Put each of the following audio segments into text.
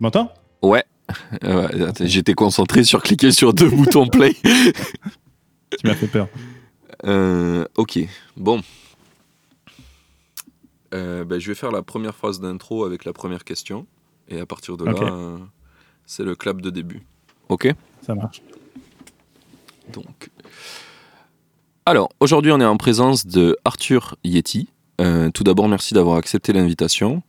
M'entends? Ouais. Euh, J'étais concentré sur cliquer sur deux boutons play. Tu m'as fait peur. Euh, ok, bon. Euh, ben, je vais faire la première phrase d'intro avec la première question. Et à partir de là, euh, c'est le clap de début. Ok Ça marche. Donc. Alors, aujourd'hui, on est en présence de Arthur Yeti. Tout d'abord, merci d'avoir accepté l'invitation.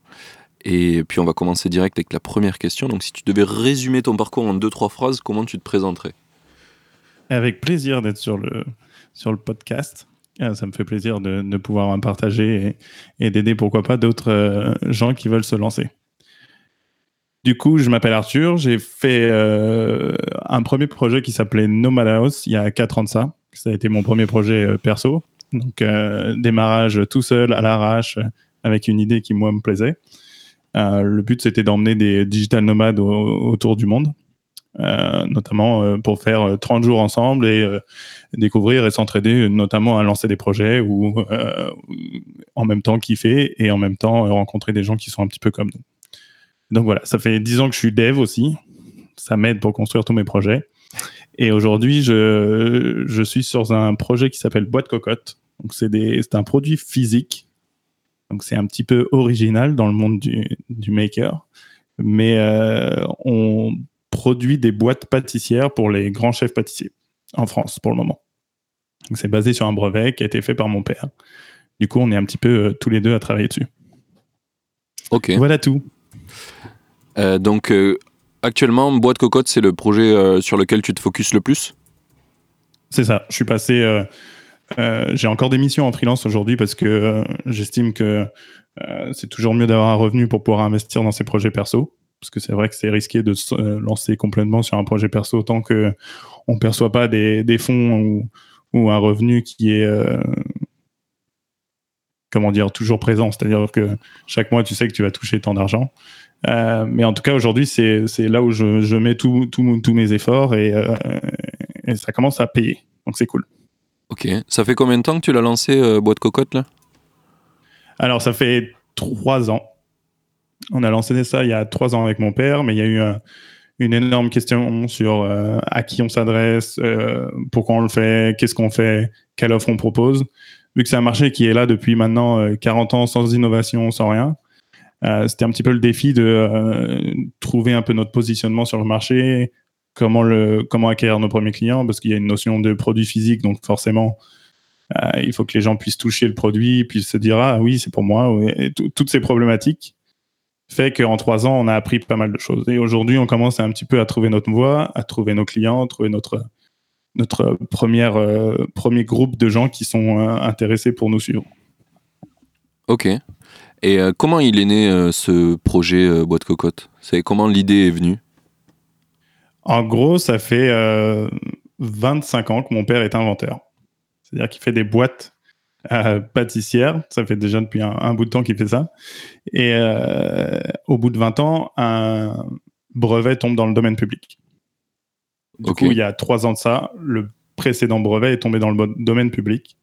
Et puis, on va commencer direct avec la première question. Donc, si tu devais résumer ton parcours en deux, trois phrases, comment tu te présenterais? Avec plaisir d'être sur le, sur le podcast. Euh, Ça me fait plaisir de, pouvoir en partager et, d'aider, pourquoi pas, d'autres euh, gens qui veulent se lancer. Du coup, je m'appelle Arthur. J'ai fait euh, un premier projet qui s'appelait Nomad House il y a 4 ans de ça. Ça a été mon premier projet perso. Donc, démarrage tout seul, à l'arrache, avec une idée qui, moi, me plaisait. Euh, le but, c'était d'emmener des digital nomades au- autour du monde. Euh, notamment euh, pour faire euh, 30 jours ensemble et découvrir et s'entraider, notamment à lancer des projets ou en même temps kiffer et en même temps rencontrer des gens qui sont un petit peu comme nous. Donc voilà, ça fait 10 ans que je suis dev aussi. Ça m'aide pour construire tous mes projets. Et aujourd'hui, je, suis sur un projet qui s'appelle Boîte Cocotte. Donc c'est un produit physique. Donc c'est un petit peu original dans le monde du, du maker. Mais euh, on produit des boîtes pâtissières pour les grands chefs pâtissiers en France pour le moment. C'est basé sur un brevet qui a été fait par mon père. Du coup, on est un petit peu euh, tous les deux à travailler dessus. Ok. Voilà tout. Euh, donc, actuellement, Boîte Cocotte, c'est le projet sur lequel tu te focuses le plus? C'est ça. Je suis passé. Euh, J'ai encore des missions en freelance aujourd'hui parce que euh, j'estime que euh, c'est toujours mieux d'avoir un revenu pour pouvoir investir dans ses projets perso. Parce que c'est vrai que c'est risqué de se lancer complètement sur un projet perso tant que on perçoit pas des, fonds ou, un revenu qui est comment dire toujours présent. C'est-à-dire que chaque mois tu sais que tu vas toucher tant d'argent. Mais en tout cas aujourd'hui c'est là où je, mets tous mes efforts et ça commence à payer. Donc c'est cool. Ok. Ça fait combien de temps que tu l'as lancé, euh, Boîte Cocotte, là? Alors, ça fait trois ans. On a lancé ça il y a trois ans avec mon père, mais il y a eu un- une énorme question sur euh, à qui on s'adresse, euh, pourquoi on le fait, qu'est-ce qu'on fait, quelle offre on propose. Vu que c'est un marché qui est là depuis maintenant euh, 40 ans sans innovation, sans rien, euh, c'était un petit peu le défi de euh, trouver un peu notre positionnement sur le marché, comment, le, comment acquérir nos premiers clients, parce qu'il y a une notion de produit physique, donc forcément, euh, il faut que les gens puissent toucher le produit, puissent se dire ah oui c'est pour moi toutes ces problématiques fait qu'en trois ans on a appris pas mal de choses et aujourd'hui on commence un petit peu à trouver notre voie, à trouver nos clients, trouver notre notre euh, premier groupe de gens qui sont euh, intéressés pour nous suivre. Ok. Et comment il est né ce projet Boîte Cocotte? Comment l'idée est venue? En gros ça fait euh, 25 ans que mon père est inventeur, c'est-à-dire qu'il fait des boîtes euh, pâtissières. Ça fait déjà depuis un, un bout de temps qu'il fait ça. Et euh, au bout de 20 ans, un brevet tombe dans le domaine public. Du coup, il y a trois ans de ça, le précédent brevet est tombé dans le domaine public.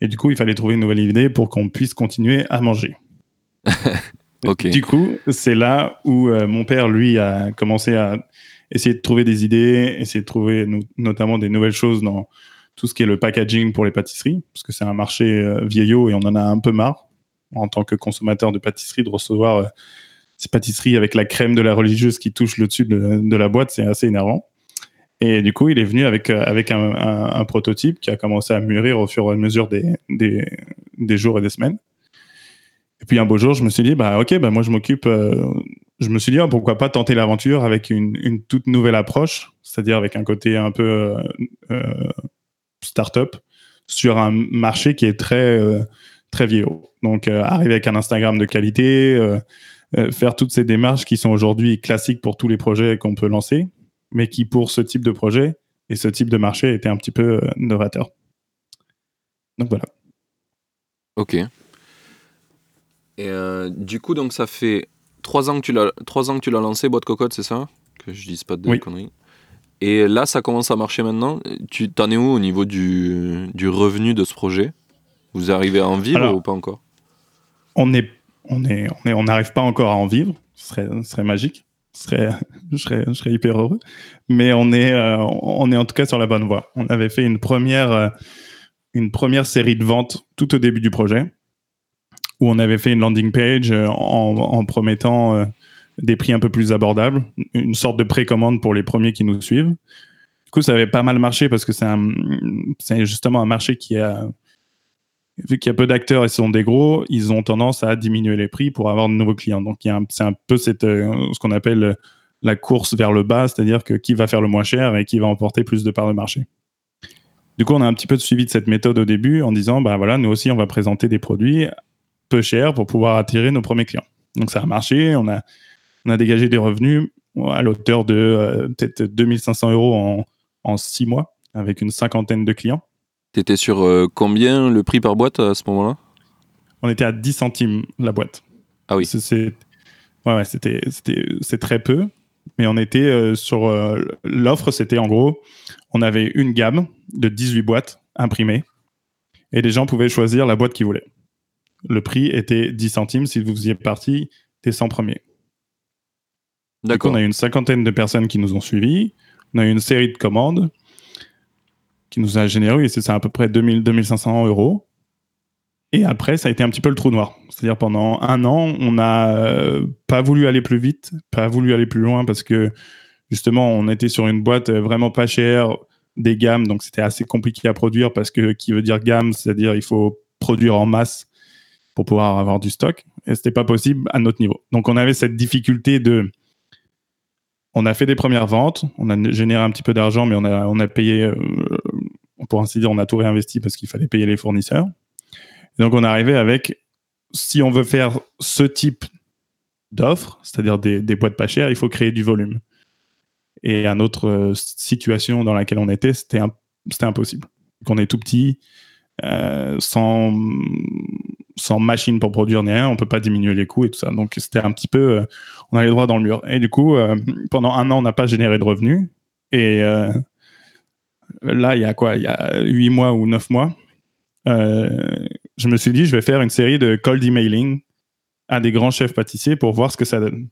Et du coup, il fallait trouver une nouvelle idée pour qu'on puisse continuer à manger. Du coup, c'est là où euh, mon père, lui, a commencé à essayer de trouver des idées, essayer de trouver no- notamment des nouvelles choses dans tout ce qui est le packaging pour les pâtisseries, parce que c'est un marché euh, vieillot et on en a un peu marre, en tant que consommateur de pâtisserie, de recevoir euh, ces pâtisseries avec la crème de la religieuse qui touche le dessus de, la boîte, c'est assez énervant. Et du coup, il est venu avec, euh, avec un, prototype qui a commencé à mûrir au fur et à mesure des, des, des jours et des semaines. Et puis un beau jour, je me suis dit, bah ok, bah moi je m'occupe. Je me suis dit, ah, pourquoi pas tenter l'aventure avec une, toute nouvelle approche, c'est-à-dire avec un côté un peu euh, euh, start-up sur un marché qui est très euh, très vieillot. Donc, arriver avec un Instagram de qualité, faire toutes ces démarches qui sont aujourd'hui classiques pour tous les projets qu'on peut lancer, mais qui, pour ce type de projet et ce type de marché, étaient un petit peu novateurs. Donc, voilà. Ok. Et du coup, donc, ça fait trois ans que tu l'as, trois ans que tu l'as lancé, Boîte Cocotte, c'est ça Que je dise pas de conneries. Et là, ça commence à marcher maintenant. Tu t'en es où au niveau du, du revenu de ce projet? Vous arrivez à en vivre ou pas encore? on est, on est, on n'arrive pas encore à en vivre. Ce serait, ce serait magique. Ce serait, je serais, je serais hyper heureux. Mais on est, euh, on est en tout cas sur la bonne voie. On avait fait une première, euh, une première série de ventes tout au début du projet où on avait fait une landing page euh, en, promettant euh, des prix un peu plus abordables, une sorte de précommande pour les premiers qui nous suivent. Du coup, ça avait pas mal marché parce que c'est justement un marché qui a, vu qu'il y a peu d'acteurs et ce sont des gros, ils ont tendance à diminuer les prix pour avoir de nouveaux clients. Donc, c'est un peu euh, ce qu'on appelle la course vers le bas, c'est-à-dire que qui va faire le moins cher et qui va emporter plus de parts de marché. Du coup, on a un petit peu suivi de cette méthode au début en disant, bah voilà, nous aussi, on va présenter des produits peu cher pour pouvoir attirer nos premiers clients. Donc ça a marché, on a, on a dégagé des revenus à l'auteur de euh, peut-être 2500 euros en, en six mois avec une cinquantaine de clients. Tu étais sur euh, combien le prix par boîte à ce moment-là? On était à 10 centimes la boîte. Ah oui. C'est ouais, c'était c'est très peu, mais on était euh, sur l'offre, c'était en gros, on avait une gamme de 18 boîtes imprimées et les gens pouvaient choisir la boîte qu'ils voulaient le prix était 10 centimes si vous y êtes parti des 100 premiers. D'accord. On a eu une cinquantaine de personnes qui nous ont suivis. On a eu une série de commandes qui nous a généré, c'est à peu près 2000, 2500 euros. Et après, ça a été un petit peu le trou noir. C'est-à-dire pendant un an, on n'a euh, pas voulu aller plus vite, pas voulu aller plus loin parce que justement, on était sur une boîte vraiment pas chère, des gammes, donc c'était assez compliqué à produire parce que qui veut dire gamme, c'est-à-dire il faut produire en masse pour pouvoir avoir du stock. Et c'était pas possible à notre niveau. Donc on avait cette difficulté de. On a fait des premières ventes, on a généré un petit peu d'argent, mais on a, on a payé, euh, pour ainsi dire, on a tout réinvesti parce qu'il fallait payer les fournisseurs. donc on est arrivé avec, si on veut faire ce type d'offres, c'est-à-dire des, des, boîtes pas chères, il faut créer du volume. Et à notre euh, situation dans laquelle on était, c'était impossible. Qu'on est tout petit, euh, sans sans machine pour produire ni rien, on peut pas diminuer les coûts et tout ça. Donc c'était un petit peu, euh, on allait droit dans le mur. Et du coup, euh, pendant un an, on n'a pas généré de revenus. Et euh, là, il y a quoi? Il y a huit mois ou neuf mois, je me suis dit, je vais faire une série de cold emailing à des grands chefs pâtissiers pour voir ce que ça donne.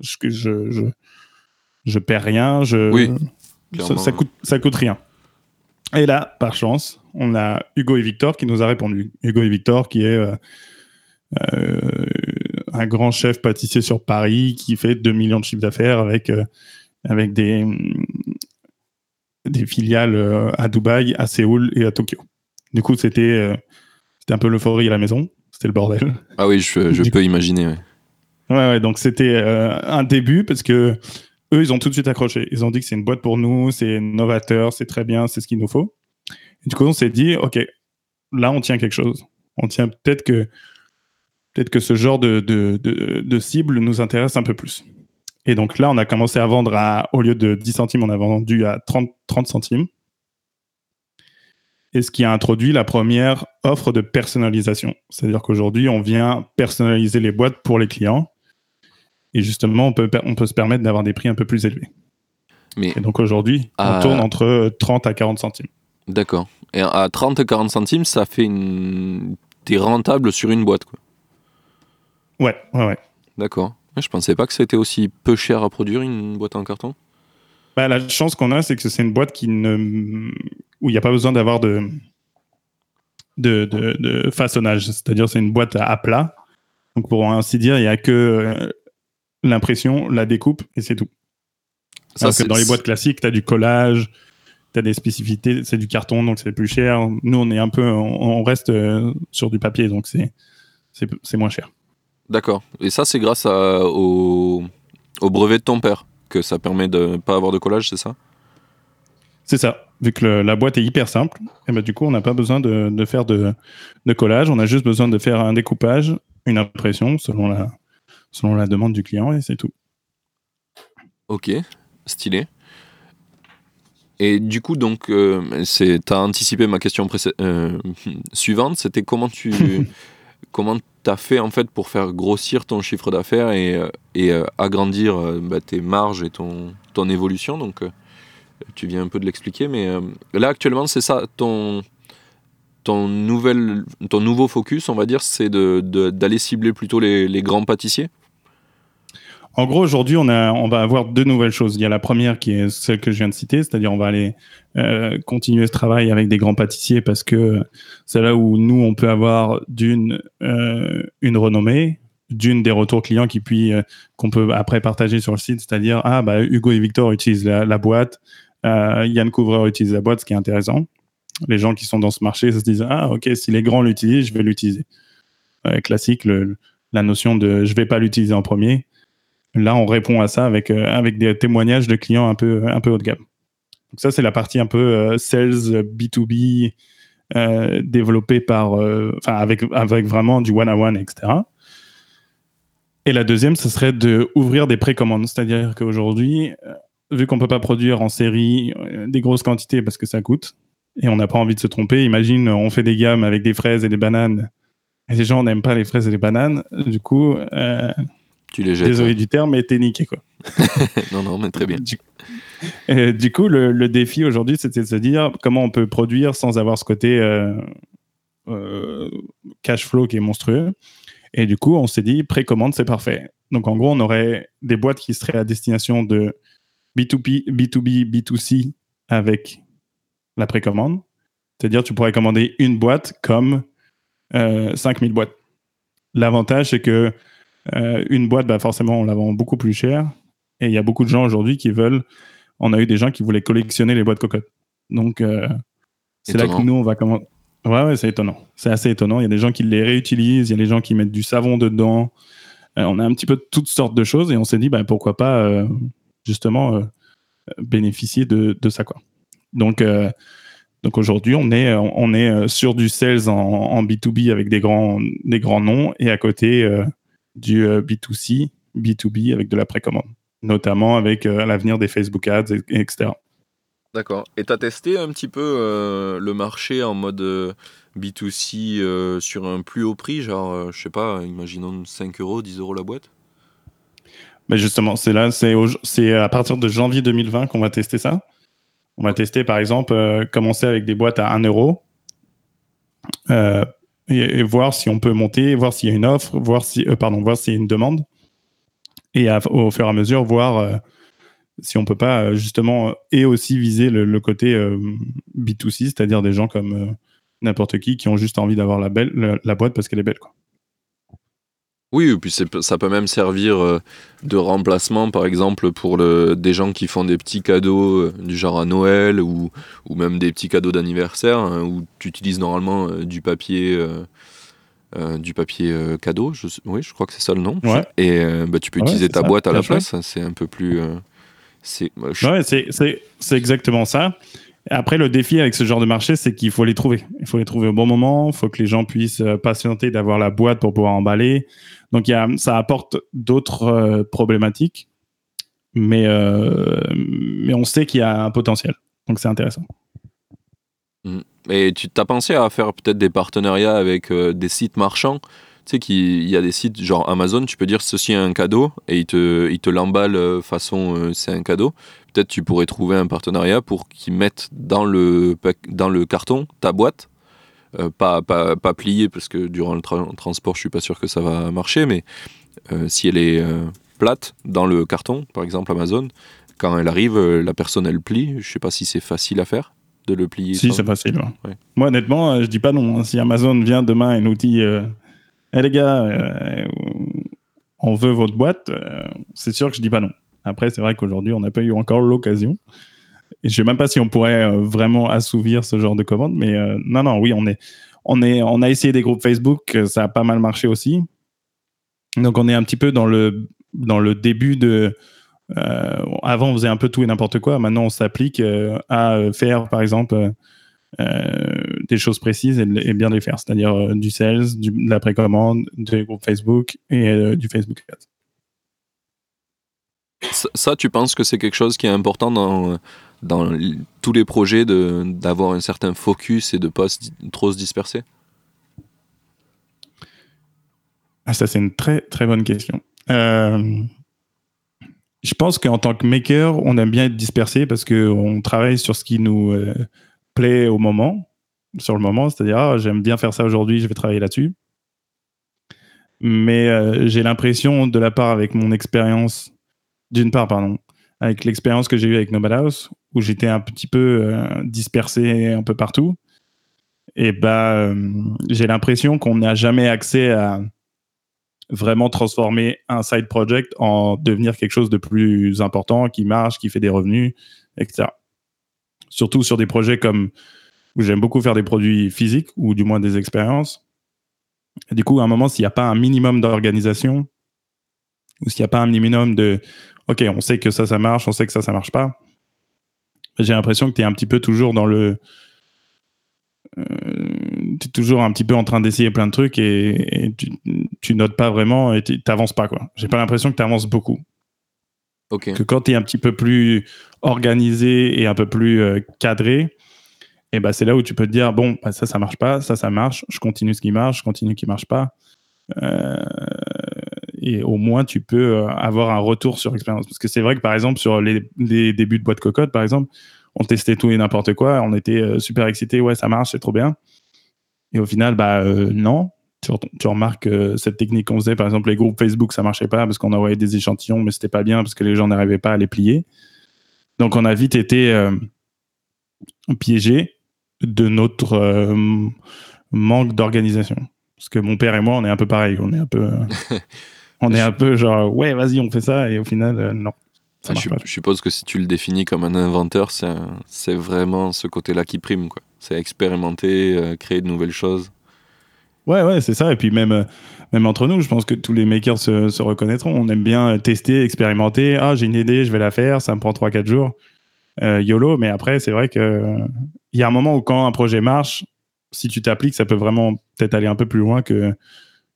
Je, je, je, je perds rien, je, oui, ça, ça, coûte, ça coûte rien. Et là, par chance, on a Hugo et Victor qui nous a répondu. Hugo et Victor qui est euh, euh, un grand chef pâtissier sur Paris qui fait 2 millions de chiffres d'affaires avec, euh, avec des, des filiales à Dubaï, à Séoul et à Tokyo. Du coup, c'était c'était un peu l'euphorie à la maison. C'était le bordel. Ah oui, je, je peux imaginer. Ouais. ouais, ouais donc c'était un début parce que eux, ils ont tout de suite accroché. Ils ont dit que c'est une boîte pour nous, c'est novateur, c'est très bien, c'est ce qu'il nous faut. Et du coup, on s'est dit, OK, là, on tient quelque chose. On tient peut-être que, ce genre de, de, de, cible nous intéresse un peu plus. Et donc là, on a commencé à vendre à, au lieu de 10 centimes, on a vendu à 30, 30 centimes. Et ce qui a introduit la première offre de personnalisation. C'est-à-dire qu'aujourd'hui, on vient personnaliser les boîtes pour les clients. Et justement, on peut, on peut se permettre d'avoir des prix un peu plus élevés. Mais et donc aujourd'hui, on tourne entre 30 à 40 centimes. D'accord. Et à 30-40 centimes, ça fait une. T'es rentable sur une boîte, quoi. Ouais, ouais, ouais. D'accord. Je pensais pas que c'était aussi peu cher à produire une boîte en carton. Bah, la chance qu'on a, c'est que c'est une boîte qui ne... où il n'y a pas besoin d'avoir de... De, de, façonnage. C'est-à-dire, c'est une boîte à, plat. Donc, pour ainsi dire, il n'y a que euh, l'impression, la découpe et c'est tout. Ça, que dans les boîtes classiques, tu as du collage, tu as des spécificités, c'est du carton, donc c'est plus cher. Nous, on est un peu, on, reste euh, sur du papier, donc c'est, c'est, moins cher. D'accord. Et ça, c'est grâce au, au, brevet de ton père que ça permet de ne pas avoir de collage, c'est ça? C'est ça. vu que la boîte est hyper simple, et ben, du coup, on n'a pas besoin de, faire de, collage. On a juste besoin de faire un découpage, une impression selon la, selon la demande du client, et c'est tout. Ok, stylé. Et du coup, donc, euh, tu as anticipé ma question euh, suivante, c'était comment tu comment as fait en fait pour faire grossir ton chiffre d'affaires et, euh, et agrandir bah, tes marges et ton, ton évolution? Donc, tu viens un peu de l'expliquer, mais là actuellement, c'est ça ton ton, nouvelle, ton nouveau focus, on va dire, c'est d'aller de, cibler plutôt les, les grands pâtissiers? En gros, aujourd'hui, on, va avoir deux nouvelles choses. Il y a la première qui est celle que je viens de citer, c'est-à-dire on va aller euh, continuer ce travail avec des grands pâtissiers parce que c'est là où nous, on peut avoir d'une euh, une renommée, d'une des retours clients qui puis euh, qu'on peut après partager sur le site, c'est-à-dire ah bah Hugo et Victor utilisent la, boîte, Yann Couvreur utilise la boîte, ce qui est intéressant. Les gens qui sont dans ce marché se disent ah ok si les grands l'utilisent, je vais l'utiliser. classique, la notion de je vais pas l'utiliser en premier Là, on répond à ça avec, euh, avec des témoignages de clients un peu, un peu haut de gamme. Donc ça, c'est la partie un peu euh, sales B2B euh, développée par, avec, avec vraiment du one-on-one, etc. Et la deuxième, ce serait de ouvrir des précommandes. C'est-à-dire qu'aujourd'hui, vu qu'on peut pas produire en série des grosses quantités parce que ça coûte, et on n'a pas envie de se tromper, imagine, on fait des gammes avec des fraises et des bananes, et les gens n'aiment pas les fraises et les bananes, du coup, tu les jettes. Désolé du terme, mais t'es niqué, quoi. non, non, mais très bien. Du, coup, le, défi aujourd'hui, c'était de se dire comment on peut produire sans avoir ce côté euh, euh, cash flow qui est monstrueux. Et du coup, on s'est dit, précommande, c'est parfait. Donc, en gros, on aurait des boîtes qui seraient à destination de B2B, B2B, B2C avec la précommande. C'est-à-dire, tu pourrais commander une boîte comme 5000 euh, boîtes. L'avantage, c'est que euh, une boîte, bah forcément, on la vend beaucoup plus cher. Et il y a beaucoup de gens aujourd'hui qui veulent. On a eu des gens qui voulaient collectionner les boîtes cocottes. Donc, euh, c'est là que nous, on va commencer. Ouais, ouais, c'est étonnant. C'est assez étonnant. Il y a des gens qui les réutilisent, il y a des gens qui mettent du savon dedans. Euh, on a un petit peu toutes sortes de choses et on s'est dit, bah, pourquoi pas justement bénéficier de, de, ça. Quoi. Donc, donc aujourd'hui, on est, on est sur du sales en, en, B2B avec des grands, des grands noms et à côté, du B2C, euh, B2B avec de la précommande, notamment avec euh, l'avenir des Facebook Ads, etc. D'accord. Et tu as testé un petit peu euh, le marché en mode B2C sur un plus haut prix, genre, je sais pas, imaginons 5 euros, 10 euros la boîte? Mais justement, c'est là, c'est à partir de janvier 2020 qu'on va tester ça. On va tester, par exemple, commencer avec des boîtes à 1 euro et, voir si on peut monter, voir s'il y a une offre, voir si, euh, pardon, voir s'il y a une demande, et au fur et à mesure voir euh, si on peut pas euh, justement et aussi viser le, côté B2C, c'est-à-dire des gens comme n'importe qui qui ont juste envie d'avoir la boîte parce qu'elle est belle. Oui, et puis ça peut même servir de remplacement, par exemple, pour le, des gens qui font des petits cadeaux du genre à Noël ou, ou même des petits cadeaux d'anniversaire hein, où tu utilises normalement du papier. du papier cadeau, oui, je crois que c'est ça le nom. Et bah, tu peux utiliser ta boîte à la place, c'est un peu plus. c'est c'est exactement ça. Après, le défi avec ce genre de marché, c'est qu'il faut les trouver. Il faut les trouver au bon moment. Il faut que les gens puissent patienter d'avoir la boîte pour pouvoir emballer. Donc, ça apporte d'autres euh, problématiques, mais, euh, mais on sait qu'il y a un potentiel. Donc, c'est intéressant. Mm. Et tu t'as pensé à faire peut-être des partenariats avec euh, des sites marchands? Sais qu'il y a des sites genre Amazon, tu peux dire ceci est un cadeau et ils te, ils te l'emballent façon c'est un cadeau. Peut-être tu pourrais trouver un partenariat pour qu'ils mettent dans le, dans le carton ta boîte euh, pas, pas, pas pliée, parce que durant le transport, je suis pas sûr que ça va marcher, mais euh, si elle est euh, plate dans le carton, par exemple Amazon, quand elle arrive, la personne elle plie. Je sais pas si c'est facile à faire de le plier. Si, c'est facile. Moi, honnêtement, je dis pas non. Hein. Si Amazon vient demain et nous dit Hé les gars, on veut votre boîte, c'est sûr que je dis pas non. Après, c'est vrai qu'aujourd'hui, on n'a pas eu encore l'occasion. Et je sais même pas si on pourrait euh, vraiment assouvir ce genre de commande, mais euh, non, non, oui, on est, on est, on a essayé des groupes Facebook, euh, ça a pas mal marché aussi. Donc on est un petit peu dans le, dans le début de, avant, on faisait un peu tout et n'importe quoi. Maintenant, on s'applique à faire, par exemple, des choses précises et, bien les faire. C'est-à-dire du sales, du, de la précommande, des groupes Facebook et du Facebook Ads. Ça, tu penses que c'est quelque chose qui est important dans, dans tous les projets d'avoir un certain focus et de ne pas trop se disperser? Ah, Ça, c'est une très très bonne question. Euh, je pense qu'en tant que maker, on aime bien être dispersé parce qu'on travaille sur ce qui nous euh, plaît au moment, sur le moment, c'est-à-dire ah, j'aime bien faire ça aujourd'hui, je vais travailler là-dessus. Mais euh, j'ai l'impression, de la part avec mon expérience d'une part, pardon, avec l'expérience que j'ai eue avec Nobel House, où j'étais un petit peu euh, dispersé un peu partout, et bah, euh, j'ai l'impression qu'on n'a jamais accès à vraiment transformer un side project en devenir quelque chose de plus important, qui marche, qui fait des revenus, etc. Surtout sur des projets comme où j'aime beaucoup faire des produits physiques ou du moins des expériences. du coup, à un moment, s'il n'y a pas un minimum d'organisation ou s'il n'y a pas un minimum de OK, on sait que ça, ça marche, on sait que ça, ça marche pas. J'ai l'impression que tu es un petit peu toujours dans le. Euh, tu es toujours un petit peu en train d'essayer plein de trucs et, tu, notes pas vraiment et tu n'avances pas. quoi. J'ai pas l'impression que tu avances beaucoup. Que quand tu es un petit peu plus organisé et un peu plus euh, cadré, et eh ben c'est là où tu peux te dire bon, bah, ça, ça marche pas, ça, ça marche, je continue ce qui marche, je continue ce qui marche pas. Euh, et au moins tu peux euh, avoir un retour sur expérience. Parce que c'est vrai que par exemple, sur les, débuts de boîte cocotte, par exemple, on testait tout et n'importe quoi, on était super excités, ouais, ça marche, c'est trop bien. Et au final, bah non. Tu, remarques cette technique qu'on faisait, par exemple, les groupes Facebook, ça marchait pas parce qu'on envoyait des échantillons, mais c'était pas bien parce que les gens n'arrivaient pas à les plier. Donc on a vite été piégés de notre manque d'organisation. Parce que mon père et moi, on est un peu pareil. On est un peu. On est un peu genre, ouais, vas-y, on fait ça, et au final, euh, non. Ah, je, suppose que si tu le définis comme un inventeur, c'est vraiment ce côté-là qui prime. C'est expérimenter, euh, créer de nouvelles choses. Ouais, ouais, c'est ça. Et puis même, euh, même entre nous, je pense que tous les makers se, reconnaîtront. On aime bien tester, expérimenter. Ah, j'ai une idée, je vais la faire, ça me prend 3-4 jours. YOLO, mais après, c'est vrai qu'il il y a un moment où quand un projet marche, si tu t'appliques, ça peut vraiment peut-être aller un peu plus loin que,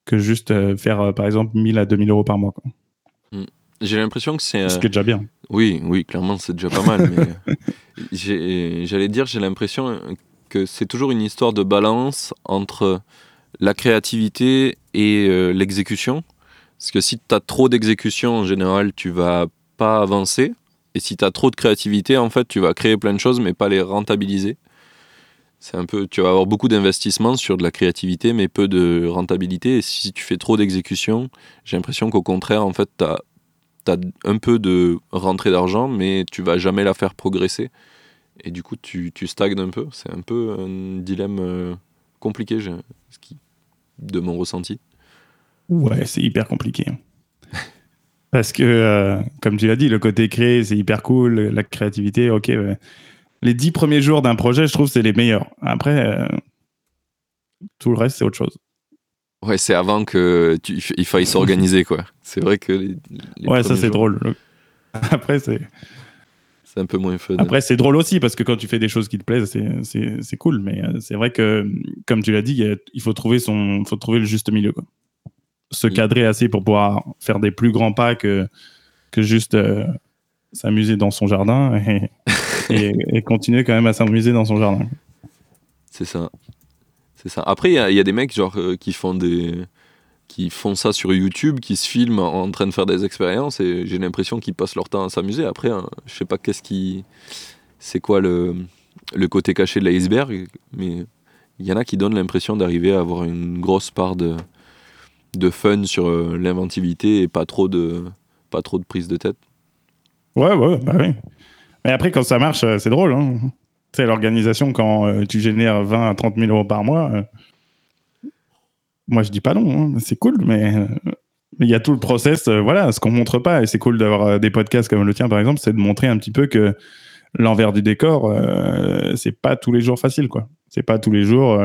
que juste euh, faire, euh, par exemple, 1000 à 2000 euros par mois. Hmm. J'ai l'impression que c'est. Ce qui est déjà bien. Oui, oui, clairement, c'est déjà pas mal. mais j'allais dire, j'ai l'impression que c'est toujours une histoire de balance entre la créativité et euh, l'exécution. Parce que si tu as trop d'exécution, en général, tu vas pas avancer. Et si tu as trop de créativité, en fait, tu vas créer plein de choses, mais pas les rentabiliser. C'est un peu, tu vas avoir beaucoup d'investissements sur de la créativité, mais peu de rentabilité. Et si tu fais trop d'exécution, j'ai l'impression qu'au contraire, en fait, tu as, un peu de rentrée d'argent, mais tu vas jamais la faire progresser. Et du coup, tu, tu stagnes un peu. C'est un peu un dilemme euh, compliqué, de mon ressenti. Ouais, c'est hyper compliqué. Parce que, euh, comme tu l'as dit, le côté créé, c'est hyper cool. La créativité, ok les dix premiers jours d'un projet, je trouve, c'est les meilleurs. Après, euh, tout le reste, c'est autre chose. Ouais, c'est avant que tu, il faille s'organiser, quoi. C'est vrai que. Les, ouais, ça c'est drôle. Après, c'est. C'est un peu moins fun. Après, c'est drôle aussi parce que quand tu fais des choses qui te plaisent, c'est cool. Mais euh, c'est vrai que, comme tu l'as dit, il faut trouver son, faut trouver le juste milieu, quoi. Se cadrer assez pour pouvoir faire des plus grands pas que, que juste euh, s'amuser dans son jardin. Et et, continuer quand même à s'amuser dans son jardin. C'est ça. C'est ça. Après, il y, a des mecs genre euh, qui font des qui font ça sur YouTube, qui se filment en train de faire des expériences et j'ai l'impression qu'ils passent leur temps à s'amuser. Après, hein, je sais pas qu'est-ce qui c'est quoi le côté caché de l'iceberg, mais il y en a qui donnent l'impression d'arriver à avoir une grosse part de fun sur euh, l'inventivité et pas trop de pas trop de prise de tête. Ouais, ouais, bah oui. Mais après, quand ça marche, euh, c'est drôle. Hein. C'est l'organisation, quand euh, tu génères 20 à 30 000 euros par mois. Moi, je dis pas non. Hein. C'est cool, mais il y a tout le process. voilà, ce qu'on montre pas. Et c'est cool d'avoir des podcasts comme le tien, par exemple, c'est de montrer un petit peu que l'envers du décor, c'est pas tous les jours facile, quoi. C'est pas tous les jours.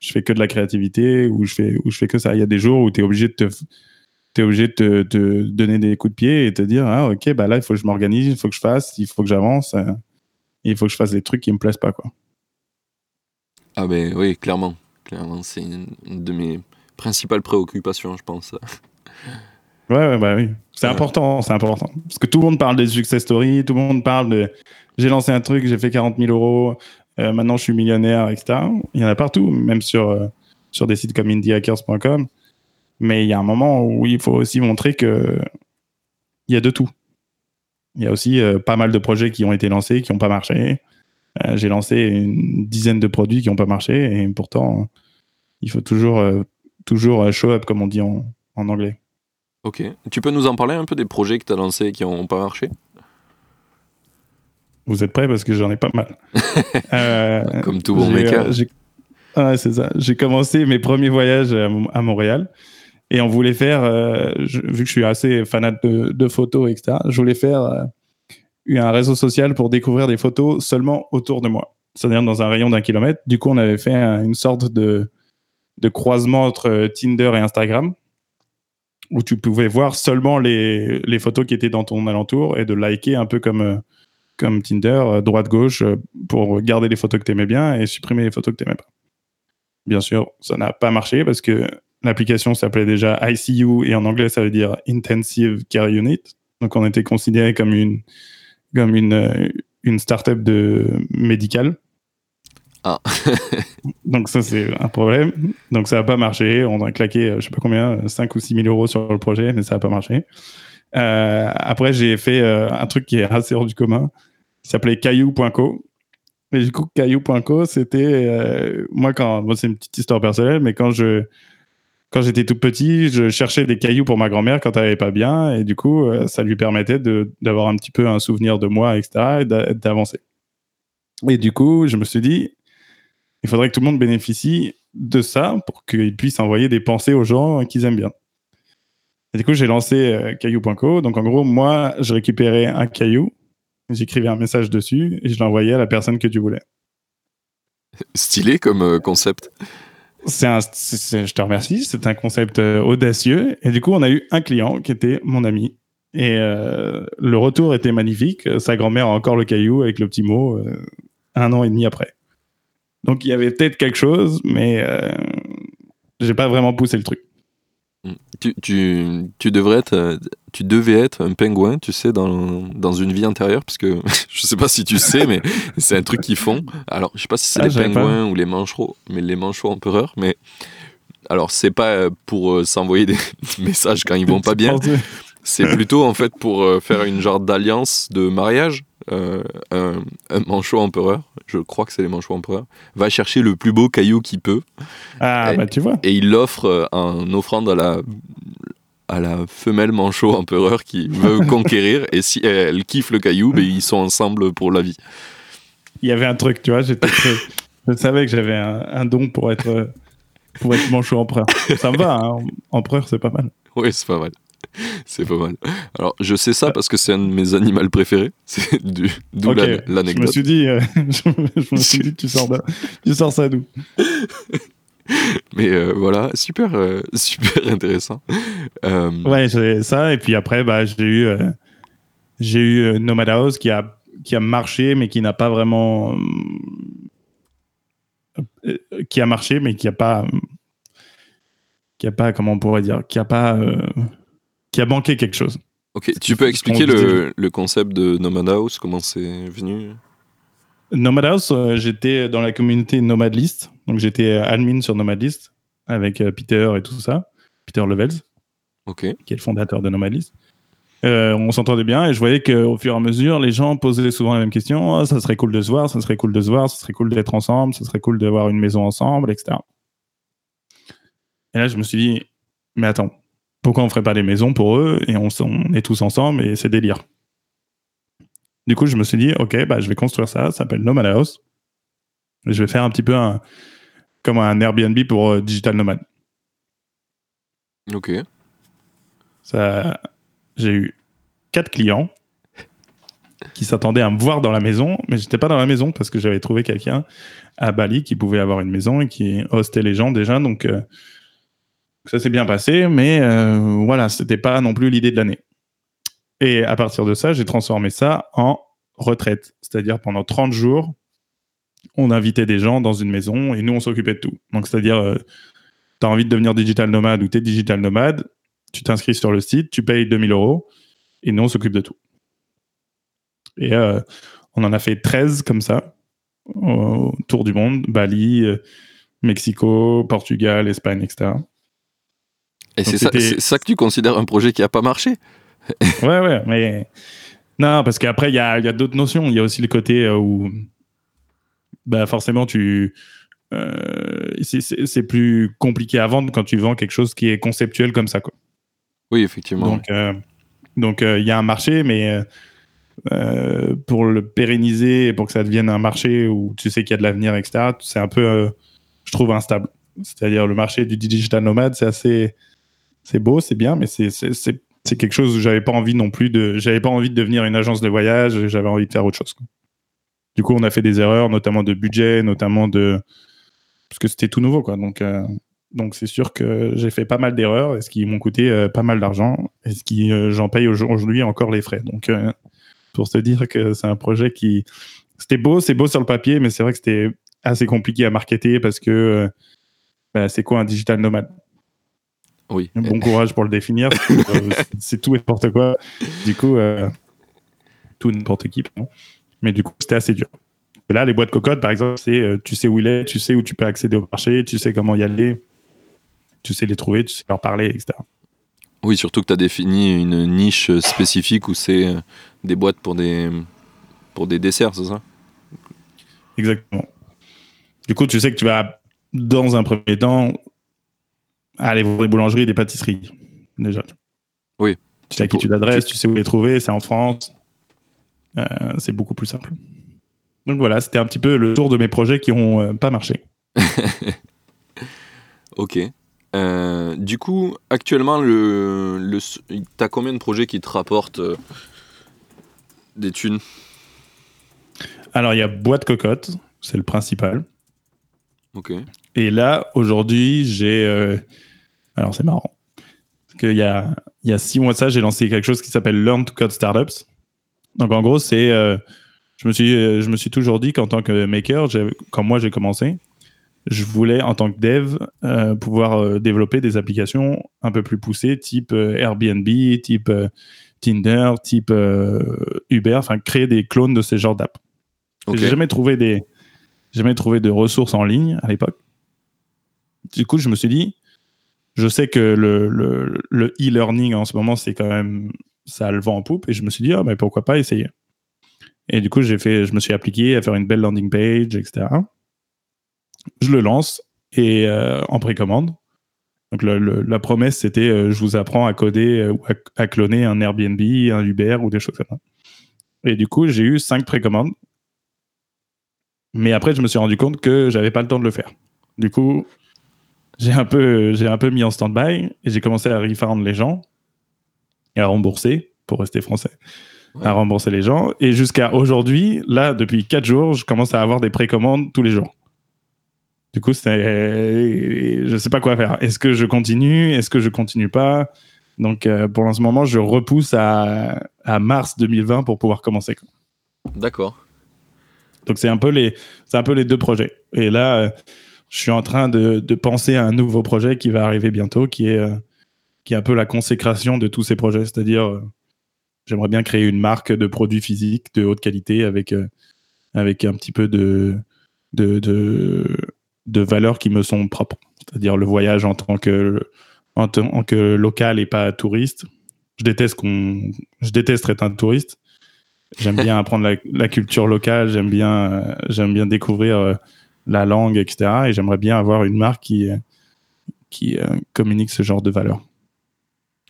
je fais que de la créativité ou je fais ou je fais que ça. Il y a des jours où tu es obligé de te obligé de donner des coups de pied et te dire ah ok bah là il faut que je m'organise il faut que je fasse il faut que j'avance euh, il faut que je fasse des trucs qui me plaisent pas quoi Ah ben oui, clairement. Clairement, c'est une de mes principales préoccupations, je pense. Ouais, ouais, bah oui. C'est Ouais. important, c'est important. Parce que tout le monde parle des success stories, tout le monde parle de j'ai lancé un truc, j'ai fait 40 000 euros, euh, maintenant je suis millionnaire, etc. Il y en a partout, même sur, euh, sur des sites comme indiehackers.com. Mais il y a un moment où il faut aussi montrer que il y a de tout. Il y a aussi euh, pas mal de projets qui ont été lancés, qui n'ont pas marché. J'ai lancé une dizaine de produits qui n'ont pas marché, et pourtant, il faut toujours, toujours euh, show up, comme on dit en, en anglais. Ok. Tu peux nous en parler un peu des projets que tu as lancés qui n'ont pas marché? Vous êtes prêts? Parce que j'en ai pas mal. Euh, Comme tout bon maker. euh, Ouais, c'est ça. J'ai commencé mes premiers voyages à, Mon- à Montréal et on voulait faire, euh, je- vu que je suis assez fanat de, de photos, etc., je voulais faire un réseau social pour découvrir des photos seulement autour de moi, c'est-à-dire dans un rayon d'un kilomètre. Du coup, on avait fait un- une sorte de, de croisement entre Tinder et Instagram où tu pouvais voir seulement les, photos qui étaient dans ton alentour et de liker un peu comme, euh, Tinder, euh, droite-gauche, euh, pour garder les photos que tu aimais bien et supprimer les photos que tu n'aimais pas. Bien sûr, ça n'a pas marché parce que l'application s'appelait déjà ICU et en anglais ça veut dire Intensive Care Unit. Donc on était considéré comme une, comme une, start-up médicale. Ah. Donc ça c'est un problème. Donc ça n'a pas marché. On a claqué, euh, je sais pas combien, 5 ou 6 000 euros sur le projet, mais ça n'a pas marché. Euh, après j'ai fait euh, un truc qui est assez hors du commun. qui s'appelait caillou.co. Et du coup, caillou.co, c'était euh, moi quand bon, c'est une petite histoire personnelle, mais quand je quand j'étais tout petit, je cherchais des cailloux pour ma grand-mère quand elle allait pas bien, et du coup, euh, ça lui permettait d'avoir un petit peu un souvenir de moi, etc., et d'a- d'avancer. Et du coup, je me suis dit, il faudrait que tout le monde bénéficie de ça pour qu'ils puissent envoyer des pensées aux gens qu'ils aiment bien. Et du coup, j'ai lancé euh, caillou.co. Donc, en gros, moi, je récupérais un caillou, j'écrivais un message dessus et je l'envoyais à la personne que tu voulais. Stylé comme euh, concept. C'est un, je te remercie, c'est un concept euh, audacieux. Et du coup, on a eu un client qui était mon ami. Et euh, le retour était magnifique. Sa grand-mère a encore le caillou avec le petit mot euh, un an et demi après. Donc, il y avait peut-être quelque chose, mais euh, j'ai pas vraiment poussé le truc. Tu, tu, tu devrais être, euh, tu devais être un pingouin, tu sais, dans, dans une vie antérieure, parce que je sais pas si tu sais, mais c'est un truc qu'ils font. Alors, je sais pas si c'est Ah, les pas. pingouins ou les manchots, mais les manchots empereurs, mais alors c'est pas euh, pour euh, s'envoyer des messages quand ils vont pas bien, c'est plutôt en fait pour faire une genre d'alliance de mariage. Euh, un, un manchot empereur, je crois que c'est les manchots empereurs, va chercher le plus beau caillou qu'il peut Ah, Et- bah tu vois. et il l'offre euh, en offrande à la, à la femelle manchot empereur qui veut conquérir. Et si elle kiffe le caillou, ben, ils sont ensemble pour la vie. Il y avait un truc, tu vois. J'étais Je savais que j'avais un, un don pour être, pour être manchot empereur. Ça me va, hein. empereur, c'est pas mal. Oui, c'est pas mal. C'est pas mal. Alors, je sais ça parce que c'est un de mes animaux préférés. C'est du- d'où Ok, la- Je me l'anecdote. suis dit, euh, je, me- je me suis dit, tu sors, de- tu sors ça d'où? Mais euh, voilà, super, euh, super intéressant. Ouais, j'ai ça. Et puis après, bah, j'ai eu, j'ai eu Nomad House qui a, qui a marché, mais qui n'a pas vraiment. qui a marché, mais qui a pas. qui a pas, comment on pourrait dire, qui a pas. Qui a manqué quelque chose. ok, tu peux expliquer le, le concept de Nomad House, comment c'est venu? Nomad House, euh, j'étais dans la communauté Nomad List. Donc j'étais euh, admin sur Nomad List avec euh, Peter et tout ça. Peter Levels. Ok, qui est le fondateur de Nomadlist. Euh, on s'entendait bien et je voyais qu'au fur et à mesure, les gens posaient souvent la même question. Oh, ça serait cool de se voir, ça serait cool de se voir, ça serait cool d'être ensemble, ça serait cool d'avoir une maison ensemble, etc. Et là, je me suis dit, mais attends, pourquoi on ferait pas des maisons pour eux et on, est tous ensemble et c'est délire. Du coup, je me suis dit, ok, bah, je vais construire ça, ça s'appelle Nomad House. Je vais faire un petit peu un, comme un Airbnb pour euh, Digital Nomad. ok. Ça, j'ai eu quatre clients qui s'attendaient à me voir dans la maison, mais j'étais pas dans la maison parce que j'avais trouvé quelqu'un à Bali qui pouvait avoir une maison et qui hostait les gens déjà. Donc, euh, Ça s'est bien passé, mais euh, voilà, c'était pas non plus l'idée de l'année. Et à partir de ça, j'ai transformé ça en retraite. C'est-à-dire pendant 30 jours, on invitait des gens dans une maison et nous, on s'occupait de tout. Donc, c'est-à-dire, euh, tu as envie de devenir digital nomade ou tu es digital nomade, tu t'inscris sur le site, tu payes 2000 euros et nous, on s'occupe de tout. Et euh, on en a fait 13 comme ça, autour du monde, Bali, euh, Mexico, Portugal, Espagne, etc. Et c'est ça, ça, que tu considères un projet qui n'a pas marché Ouais, ouais, mais... Non, parce qu'après, il y a, y a d'autres notions. Il y a aussi le côté où bah forcément, tu, euh, c'est plus compliqué à vendre quand tu vends quelque chose qui est conceptuel comme ça. Quoi. Oui, effectivement. Donc, euh, donc euh, il y a un marché, mais pour le pérenniser, pour que ça devienne un marché où tu sais qu'il y a de l'avenir, etc., c'est un peu, je trouve, instable. C'est-à-dire le marché du digital nomade, c'est assez, c'est beau, c'est bien, mais c'est quelque chose où j'avais pas envie non plus de, j'avais pas envie de devenir une agence de voyage, j'avais envie de faire autre chose. Du coup, on a fait des erreurs, notamment de budget, notamment de. Parce que c'était tout nouveau, quoi. Donc, euh, donc c'est sûr que j'ai fait pas mal d'erreurs, et ce qui m'ont coûté euh, pas mal d'argent, et ce qui, euh, j'en paye aujourd'hui encore les frais. Donc, pour se dire que c'est un projet qui. C'était beau, c'est beau sur le papier, mais c'est vrai que c'était assez compliqué à marketer parce que bah, c'est quoi un digital nomade? Oui. Bon courage pour le définir. c'est tout et n'importe quoi. Du coup, tout n'importe qui. Mais du coup, c'était assez dur. Et là, les boîtes cocottes, par exemple, c'est euh, tu sais où il est, tu sais où tu peux accéder au marché, tu sais comment y aller, tu sais les trouver, tu sais leur parler, etc. Oui, surtout que tu as défini une niche spécifique où c'est euh, des boîtes pour des, pour des desserts, c'est ça? Exactement. Du coup, tu sais que tu vas, dans un premier temps, aller voir des boulangeries des pâtisseries, déjà. Oui. Tu sais à qui tu t'adresses, tu sais où les trouver, c'est en France. Euh, c'est beaucoup plus simple. Donc voilà, c'était un petit peu le tour de mes projets qui n'ont euh, pas marché. ok. Euh, du coup, actuellement, le, le, tu as combien de projets qui te rapportent des thunes? Alors, il y a Boîte Cocotte, c'est le principal. Ok. Et là, aujourd'hui, j'ai. Alors, c'est marrant. Parce qu'il y a, il y a six mois de ça, j'ai lancé quelque chose qui s'appelle Learn to Code Startups. Donc en gros, c'est, euh, je me suis, euh, je me suis toujours dit qu'en tant que maker, quand moi j'ai commencé, je voulais en tant que dev euh, pouvoir développer des applications un peu plus poussées, type Airbnb, type Tinder, type Uber, enfin créer des clones de ces genres d'app. J'ai jamais trouvé des, jamais trouvé de ressources en ligne à l'époque. Du coup, je me suis dit, je sais que le, le, le e-learning en ce moment, c'est quand même ça le vent en poupe et je me suis dit, ah, mais pourquoi pas essayer. Et du coup, j'ai fait, je me suis appliqué à faire une belle landing page, etc. Je le lance et euh, en précommande. Donc la promesse, c'était euh, je vous apprends à coder euh, ou à, cloner un Airbnb, un Uber ou des choses comme ça. Et du coup, j'ai eu cinq précommandes. Mais après, je me suis rendu compte que j'avais pas le temps de le faire. Du coup, j'ai un peu, j'ai un peu mis en stand-by et j'ai commencé à refund les gens et à rembourser, pour rester français, à rembourser les gens. Et jusqu'à aujourd'hui, là, depuis 4 jours, je commence à avoir des précommandes tous les jours. Du coup, je ne sais pas quoi faire. Est-ce que je continue? Est-ce que je continue pas? Donc, euh, pour ce moment, je repousse à, à, mars 2020 pour pouvoir commencer. D'accord. Donc, c'est un, peu les, un peu les deux projets. Et là, euh, je suis en train de, penser à un nouveau projet qui va arriver bientôt, qui est euh, qui est un peu la consécration de tous ces projets. C'est-à-dire, euh, j'aimerais bien créer une marque de produits physiques de haute qualité avec, euh, avec un petit peu de, de, de, valeurs qui me sont propres. C'est-à-dire le voyage en tant que, en tant que local et pas touriste. Je déteste, qu'on, je déteste être un touriste. J'aime bien apprendre la, culture locale, j'aime bien, j'aime bien découvrir la langue, etc. Et j'aimerais bien avoir une marque qui, qui communique ce genre de valeurs.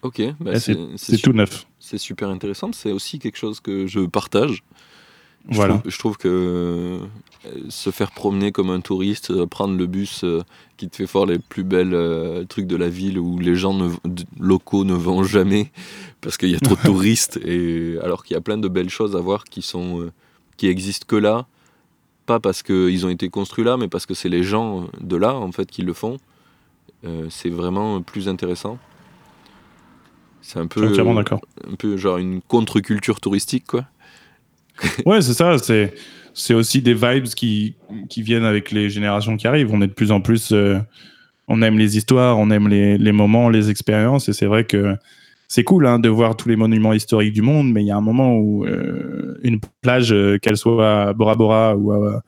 Ok, bah c'est tout neuf. C'est super intéressant. C'est aussi quelque chose que je partage. Je voilà. Trouve, je trouve que euh, se faire promener comme un touriste, euh, prendre le bus euh, qui te fait voir les plus belles trucs de la ville où les gens locaux ne vont jamais parce qu'il y a trop de touristes, et, alors qu'il y a plein de belles choses à voir qui, sont, qui existent que là, pas parce qu'ils ont été construits là, mais parce que c'est les gens de là en fait qui le font. euh, c'est vraiment plus intéressant. C'est un peu, d'accord. un peu genre une contre-culture touristique, quoi. Ouais, c'est ça. C'est c'est aussi des vibes qui qui viennent avec les générations qui arrivent. On est de plus en plus, euh, on aime les histoires, on aime les, les moments, les expériences, et c'est vrai que c'est cool hein, de voir tous les monuments historiques du monde, mais il y a un moment où euh, une plage, euh, qu'elle soit à Bora Bora ou à,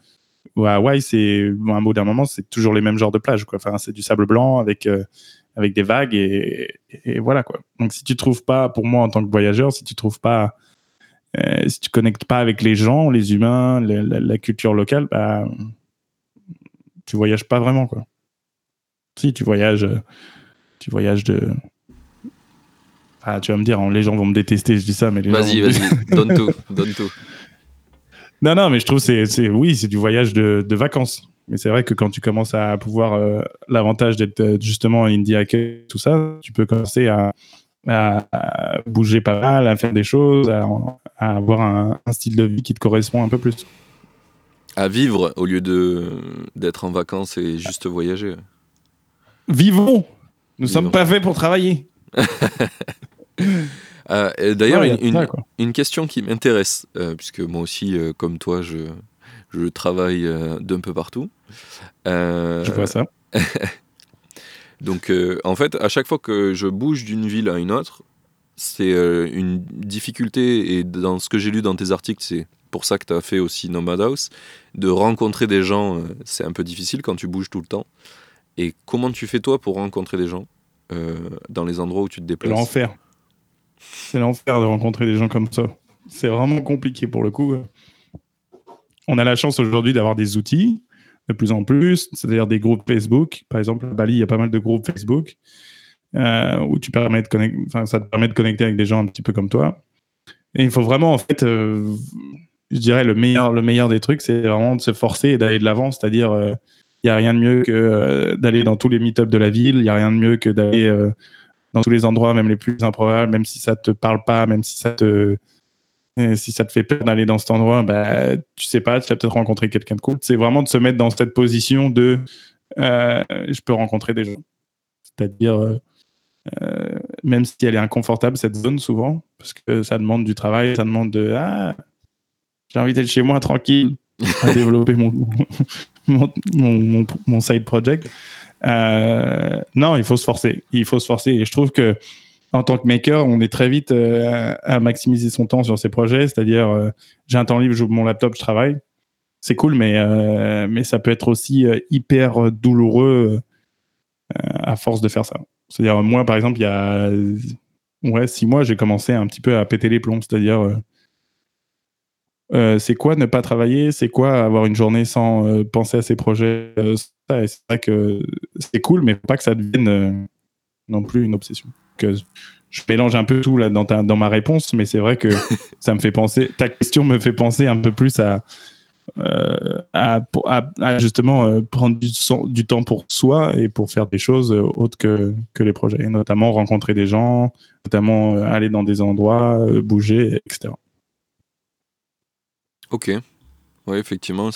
ou à Hawaï, c'est un d'un moment, c'est toujours les mêmes genres de plages. Enfin, c'est du sable blanc avec euh, avec des vagues et, voilà quoi. Donc si tu trouves pas, pour moi en tant que voyageur, si tu trouves pas, si tu connectes pas avec les gens, les humains, la, culture locale, bah tu voyages pas vraiment quoi. Si tu voyages, tu voyages de. Ah, tu vas me dire, hein, les gens vont me détester, je dis ça, mais les gens Vas-y, vas-y, donne tout, donne tout. Non, non, mais je trouve c'est, c'est oui, c'est du voyage de, de vacances. Mais c'est vrai que quand tu commences à pouvoir euh, l'avantage d'être euh, justement indie hacker, tout ça, tu peux commencer à, à- à bouger pas mal, à faire des choses, à, à avoir un, un style de vie qui te correspond un peu plus. À vivre au lieu de d'être en vacances et juste voyager. Vivons Nous Vivons. sommes pas faits pour travailler. Euh, D'ailleurs, Ouais, une, question qui m'intéresse, euh, puisque moi aussi, euh, comme toi, je, je travaille d'un peu partout. Je vois ça. Donc, en fait, à chaque fois que je bouge d'une ville à une autre, c'est une difficulté, et dans ce que j'ai lu dans tes articles, c'est pour ça que tu as fait aussi Nomad House, de rencontrer des gens, c'est un peu difficile quand tu bouges tout le temps. Et comment tu fais toi pour rencontrer des gens dans les endroits où tu te déplaces? L'enfer. C'est l'enfer de rencontrer des gens comme ça. C'est vraiment compliqué pour le coup. On a la chance aujourd'hui d'avoir des outils de plus en plus, c'est-à-dire des groupes Facebook. Par exemple, à Bali, il y a pas mal de groupes Facebook euh, où tu de connecter, ça te permet de connecter avec des gens un petit peu comme toi. Et il faut vraiment, en fait, euh, je dirais, le meilleur, le meilleur des trucs, c'est vraiment de se forcer et d'aller de l'avant. C'est-à-dire, euh, il n'y a rien de mieux que d'aller dans tous les meet-ups de la ville. Il n'y a rien de mieux que d'aller dans tous les endroits, même les plus improbables, même si ça te parle pas, même si ça te, euh, si ça te fait peur d'aller dans cet endroit, bah, tu sais pas, tu vas peut-être rencontrer quelqu'un de cool. C'est vraiment de se mettre dans cette position de euh, je peux rencontrer des gens. C'est-à-dire, euh, même si elle est inconfortable, cette zone, souvent, parce que ça demande du travail, ça demande de Ah, j'ai envie d'être chez moi tranquille, à développer mon, mon- mon side project. Euh, non, il faut se forcer. Il faut se forcer. Et je trouve que en tant que maker, on est très vite euh, à maximiser son temps sur ses projets. C'est-à-dire, euh, j'ai un temps libre, j'ouvre mon laptop, je travaille. C'est cool, mais, mais ça peut être aussi hyper douloureux à force de faire ça. C'est-à-dire, moi, par exemple, il y a ouais, six mois, j'ai commencé un petit peu à péter les plombs. C'est-à-dire, c'est quoi ne pas travailler? C'est quoi avoir une journée sans penser à ses projets ça, et C'est vrai que c'est cool, mais faut pas que ça devienne euh, non plus une obsession. Que je mélange un peu tout là dans, ta- dans ma réponse, mais c'est vrai que ça me fait penser. Ta question me fait penser un peu plus à, euh, à, pour- à- à justement euh, prendre du, son- du temps pour soi et pour faire des choses autres que, que les projets, et notamment rencontrer des gens, notamment euh, aller dans des endroits, bouger, etc. Ok. Oui, effectivement.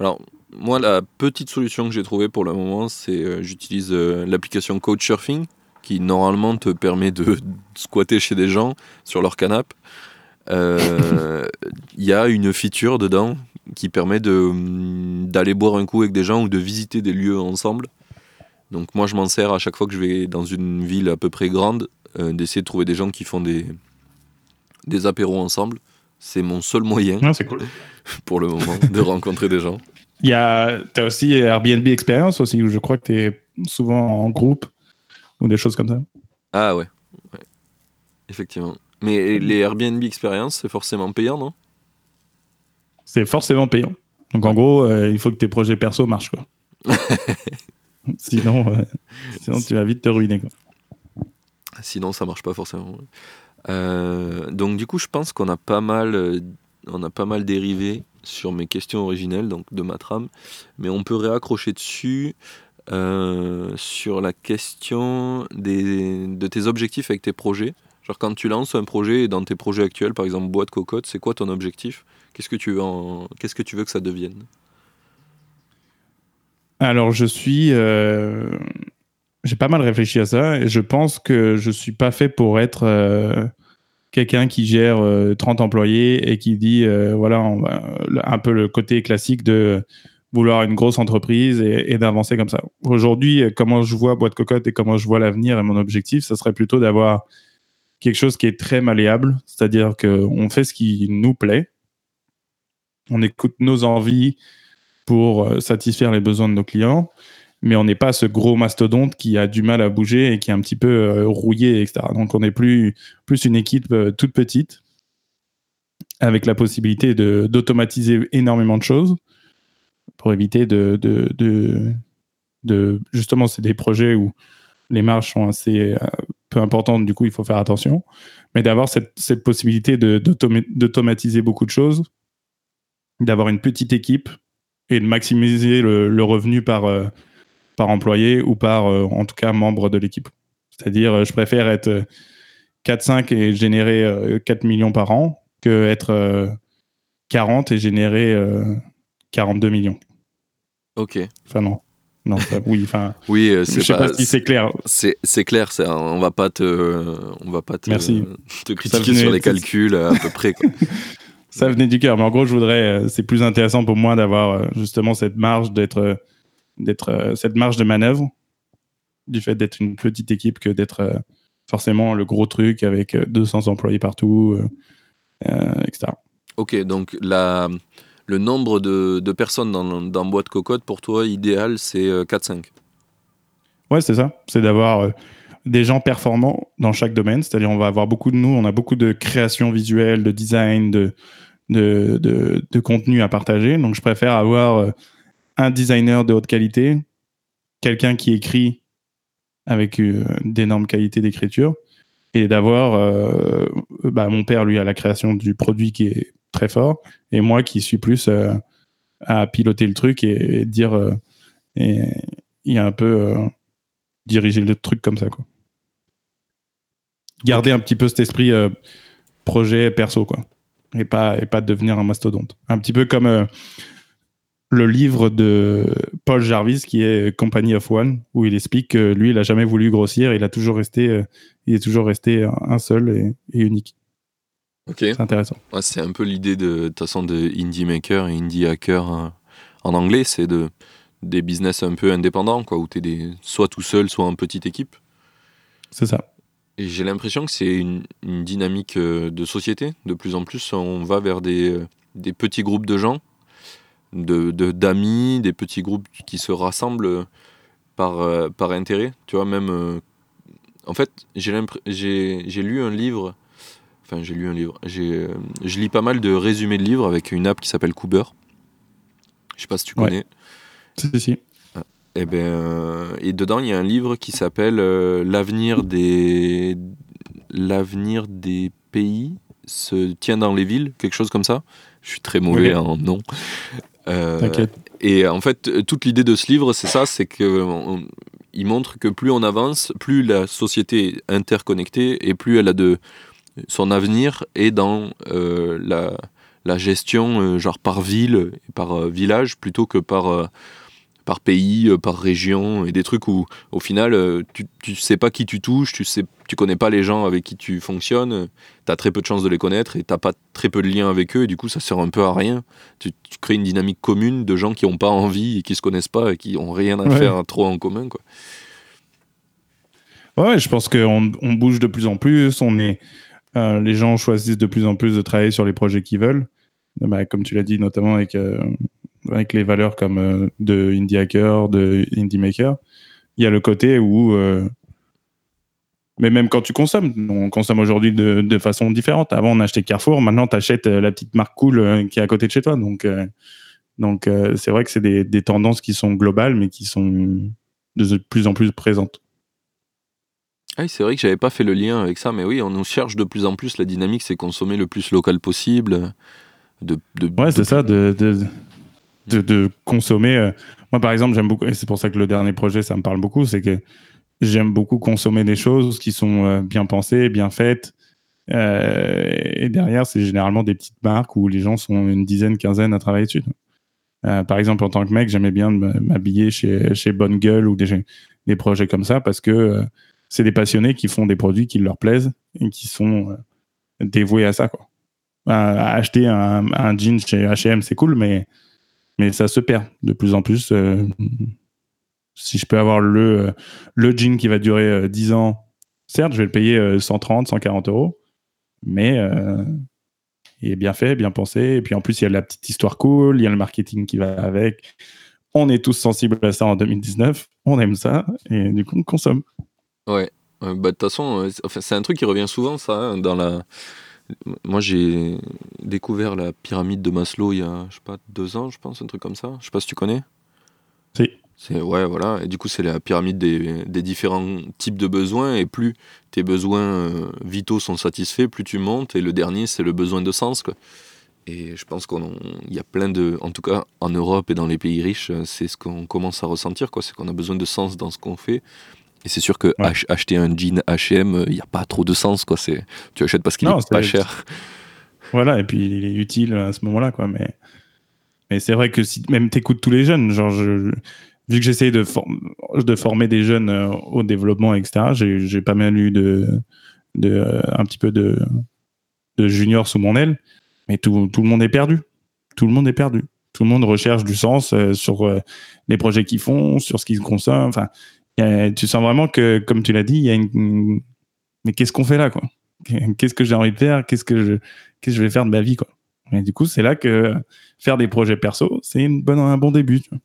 Alors, moi, la petite solution que j'ai trouvée pour le moment, c'est euh, j'utilise euh, l'application Couchsurfing qui normalement te permet de squatter chez des gens sur leur canapé. Euh, Il y a une feature dedans qui permet hum, d'aller boire un coup avec des gens ou de visiter des lieux ensemble. Donc moi je m'en sers à chaque fois que je vais dans une ville à peu près grande, euh, d'essayer de trouver des gens qui font des, des apéros ensemble. C'est mon seul moyen cool. pour le moment de rencontrer des gens. Il y a, t'as aussi Airbnb Experience aussi, où je crois que tu es souvent en groupe ou des choses comme ça. Ah ouais, ouais. effectivement. Mais les Airbnb Experience, c'est forcément payant, non? C'est forcément payant. Donc en gros, euh, il faut que tes projets perso marchent. Quoi. sinon, euh, sinon, tu vas vite te ruiner. Quoi. Sinon, ça marche pas forcément. Euh, donc du coup, je pense qu'on a pas mal, on a pas mal dérivé sur mes questions originelles, donc de ma trame, mais on peut réaccrocher dessus euh, sur la question des, de tes objectifs avec tes projets. Genre quand tu lances un projet et dans tes projets actuels, par exemple boîte cocotte, c'est quoi ton objectif? Qu'est-ce que tu veux qu'est-ce que tu veux que ça devienne? Alors je suis, euh, j'ai pas mal réfléchi à ça et je pense que je suis pas fait pour être euh, quelqu'un qui gère 30 euh, employés et qui dit euh, voilà un peu le côté classique de vouloir une grosse entreprise et, d'avancer comme ça. Aujourd'hui, comment je vois Boîte Cocotte et comment je vois l'avenir et mon objectif, ce serait plutôt d'avoir quelque chose qui est très malléable, c'est-à-dire qu'on fait ce qui nous plaît, on écoute nos envies pour satisfaire les besoins de nos clients mais on n'est pas ce gros mastodonte qui a du mal à bouger et qui est un petit peu euh, rouillé, etc. Donc on est plus, plus une équipe euh, toute petite, avec la possibilité d'automatiser énormément de choses pour éviter de, de, de, justement, c'est des projets où les marges sont assez euh, peu importantes, du coup, il faut faire attention. Mais d'avoir cette, cette, possibilité d'automatiser beaucoup de choses, d'avoir une petite équipe et de maximiser le, revenu par, par employé ou par, euh, en tout cas, membre de l'équipe. C'est-à-dire, euh, je préfère être 4-5 euh, et générer 4 millions par an que être 40 et générer 42 millions. Ok. Enfin, non. Non, oui, enfin. oui, je sais pas, si c'est clair. C'est clair, on va pas te, on va pas te, Merci. te critiquer sur les calculs à peu près. ça venait du cœur, mais en gros, je voudrais, c'est plus intéressant pour moi d'avoir justement cette marge d'être d'être euh, cette marge de manœuvre du fait d'être une petite équipe que d'être euh, forcément le gros truc avec 200 euh, employés partout, etc. Ok, donc la, le nombre de, de personnes dans, dans, Boîte Cocotte, pour toi, idéal, c'est 4-5 Ouais, c'est ça. C'est d'avoir des gens performants dans chaque domaine. C'est-à-dire, on va avoir beaucoup de nous, on a beaucoup de création visuelle, de design, de, de, de, de contenu à partager. Donc, je préfère avoir designer de haute qualité, quelqu'un qui écrit avec euh, d'énormes qualités d'écriture, et d'avoir euh, bah, mon père, lui, à la création du produit qui est très fort, et moi qui suis plus euh, à piloter le truc et, dire, et, un peu diriger le truc comme ça. Quoi. Garder un petit peu cet esprit projet perso, quoi. Et pas, et pas devenir un mastodonte. Un petit peu comme le livre de Paul Jarvis qui est Company of One où il explique que lui il a jamais voulu grossir il a toujours resté euh, il est toujours resté un seul et, unique. Ok. C'est intéressant. C'est un peu l'idée de façon de indie maker et indie hacker hein. en anglais c'est de des business un peu indépendants quoi où tu es des, soit tout seul soit en petite équipe. C'est ça. Et j'ai l'impression que c'est une, dynamique euh, de société. De plus en plus on va vers des, euh, des petits groupes de gens de d'amis, des petits groupes qui se rassemblent par, euh, par intérêt. Tu vois, même. Euh, en fait, j'ai lu un livre. Enfin, j'ai lu un livre. Euh, je lis pas mal de résumés de livres avec une app qui s'appelle Cooper. Je sais pas si tu connais. Si, si. Ah, et, eh ben, et dedans, il y a un livre qui s'appelle L'avenir des. L'avenir des pays se tient dans les villes, quelque chose comme ça. Je suis très mauvais en nom. Euh, et en fait, toute l'idée de ce livre, c'est ça, c'est qu'il montre que plus on avance, plus la société est interconnectée et plus elle a de son avenir est dans euh, la, la, gestion euh, genre par ville et par village plutôt que par par pays, euh, par région, et des trucs où au final euh, tu, tu sais pas qui tu touches, tu sais tu connais pas les gens avec qui tu fonctionnes, tu as très peu de chances de les connaître et t'as pas très peu de liens avec eux et du coup ça sert un peu à rien. Tu, crées une dynamique commune de gens qui ont pas envie et qui se connaissent pas et qui ont rien à faire trop en commun quoi. Ouais, je pense qu'on on bouge de plus en plus, on est euh, les gens choisissent de plus en plus de travailler sur les projets qu'ils veulent. Bah, comme tu l'as dit, notamment avec avec les valeurs comme euh, de Indie Hacker, de Indie Maker, il y a le côté où. Euh, mais même quand tu consommes, on consomme aujourd'hui de, de, façon différente. Avant, on achetait Carrefour, maintenant, tu achètes euh, la petite marque cool qui est à côté de chez toi. Donc, donc c'est vrai que c'est des, des, tendances qui sont globales, mais qui sont de plus en plus présentes. Ah oui, c'est vrai que j'avais pas fait le lien avec ça, mais oui, on nous cherche de plus en plus. La dynamique, c'est consommer le plus local possible. De, de ouais, c'est ça, de, de, consommer. Euh, moi, par exemple, j'aime beaucoup, et c'est pour ça que le dernier projet, ça me parle beaucoup, c'est que j'aime beaucoup consommer des choses qui sont euh, bien pensées, bien faites. Euh, et derrière, c'est généralement des petites marques où les gens sont une dizaine, quinzaine à travailler dessus. par exemple, en tant que mec, j'aimais bien m'habiller chez, chez Bonne Gueule ou des, des projets comme ça parce que c'est des passionnés qui font des produits qui leur plaisent et qui sont dévoués à ça. Quoi. acheter un, un, jean chez H&M, c'est cool, mais, mais ça se perd de plus en plus. si je peux avoir le, le jean qui va durer 10 ans, certes, je vais le payer 130, 140 euros, mais il est bien fait, bien pensé. Et puis en plus, il y a la petite histoire cool, il y a le marketing qui va avec. On est tous sensibles à ça en 2019. On aime ça et du coup, on consomme. Ouais. Bah, de toute façon, euh, c'est un truc qui revient souvent, ça, hein, dans la. Moi, j'ai découvert la pyramide de Maslow il y a, je sais pas, deux ans, je pense, un truc comme ça. Je sais pas si tu connais. Si. C'est ouais, voilà. Et du coup, c'est la pyramide des, des, différents types de besoins. Et plus tes besoins euh, vitaux sont satisfaits, plus tu montes. Et le dernier, c'est le besoin de sens. Quoi. Et je pense qu'il y a plein de, en tout cas en Europe et dans les pays riches, c'est ce qu'on commence à ressentir. Quoi. C'est qu'on a besoin de sens dans ce qu'on fait. Et c'est sûr que acheter un jean H&M, il n'y a pas trop de sens. Quoi. C'est, tu achètes parce qu'il est, pas cher. Voilà, et puis il est utile à ce moment-là. Quoi. Mais, mais c'est vrai que si même écoutes tous les jeunes, genre je vu que j'essaye de, de former des jeunes euh, au développement, etc., j'ai pas mal eu de, de, euh, un petit peu de, de juniors sous mon aile, mais tout, tout, le monde est perdu. Tout le monde est perdu. Tout le monde recherche du sens euh, sur les projets qu'ils font, sur ce qu'ils consomment. Enfin, tu sens vraiment que, comme tu l'as dit, il y a une. Mais qu'est-ce qu'on fait là, quoi? Qu'est-ce que j'ai envie de faire? Qu'est-ce que je, qu'est-ce que je vais faire de ma vie, quoi? Et du coup, c'est là que faire des projets perso, c'est une bonne, un bon début. Tu vois.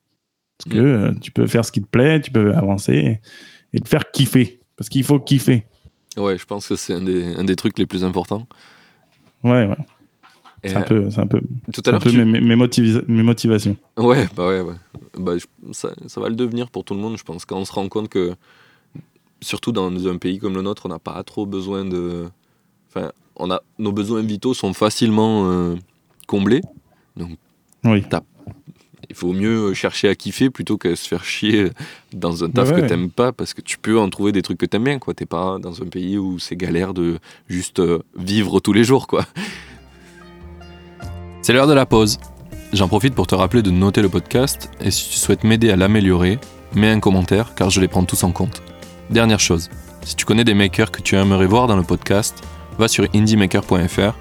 Parce que euh, tu peux faire ce qui te plaît, tu peux avancer et, te faire kiffer. Parce qu'il faut kiffer. Ouais, je pense que c'est un des, un des trucs les plus importants. Ouais, ouais. C'est un, peu, un peu, tout à l'heure, mes, mes, motivations. Ouais, bah ouais, ouais. Bah, ça, ça, va le devenir pour tout le monde, je pense. Quand on se rend compte que, surtout dans un pays comme le nôtre, on n'a pas trop besoin de. Enfin, on a, nos besoins vitaux sont facilement euh, comblés. Donc, oui il faut mieux chercher à kiffer plutôt qu'à se faire chier dans un taf que t'aimes pas parce que tu peux en trouver des trucs que t'aimes bien quoi t'es pas dans un pays où c'est galère de juste euh, vivre tous les jours quoi c'est l'heure de la pause j'en profite pour te rappeler de noter le podcast et si tu souhaites m'aider à l'améliorer mets un commentaire car je les prends tous en compte dernière chose si tu connais des makers que tu aimerais voir dans le podcast va sur indiemaker.fr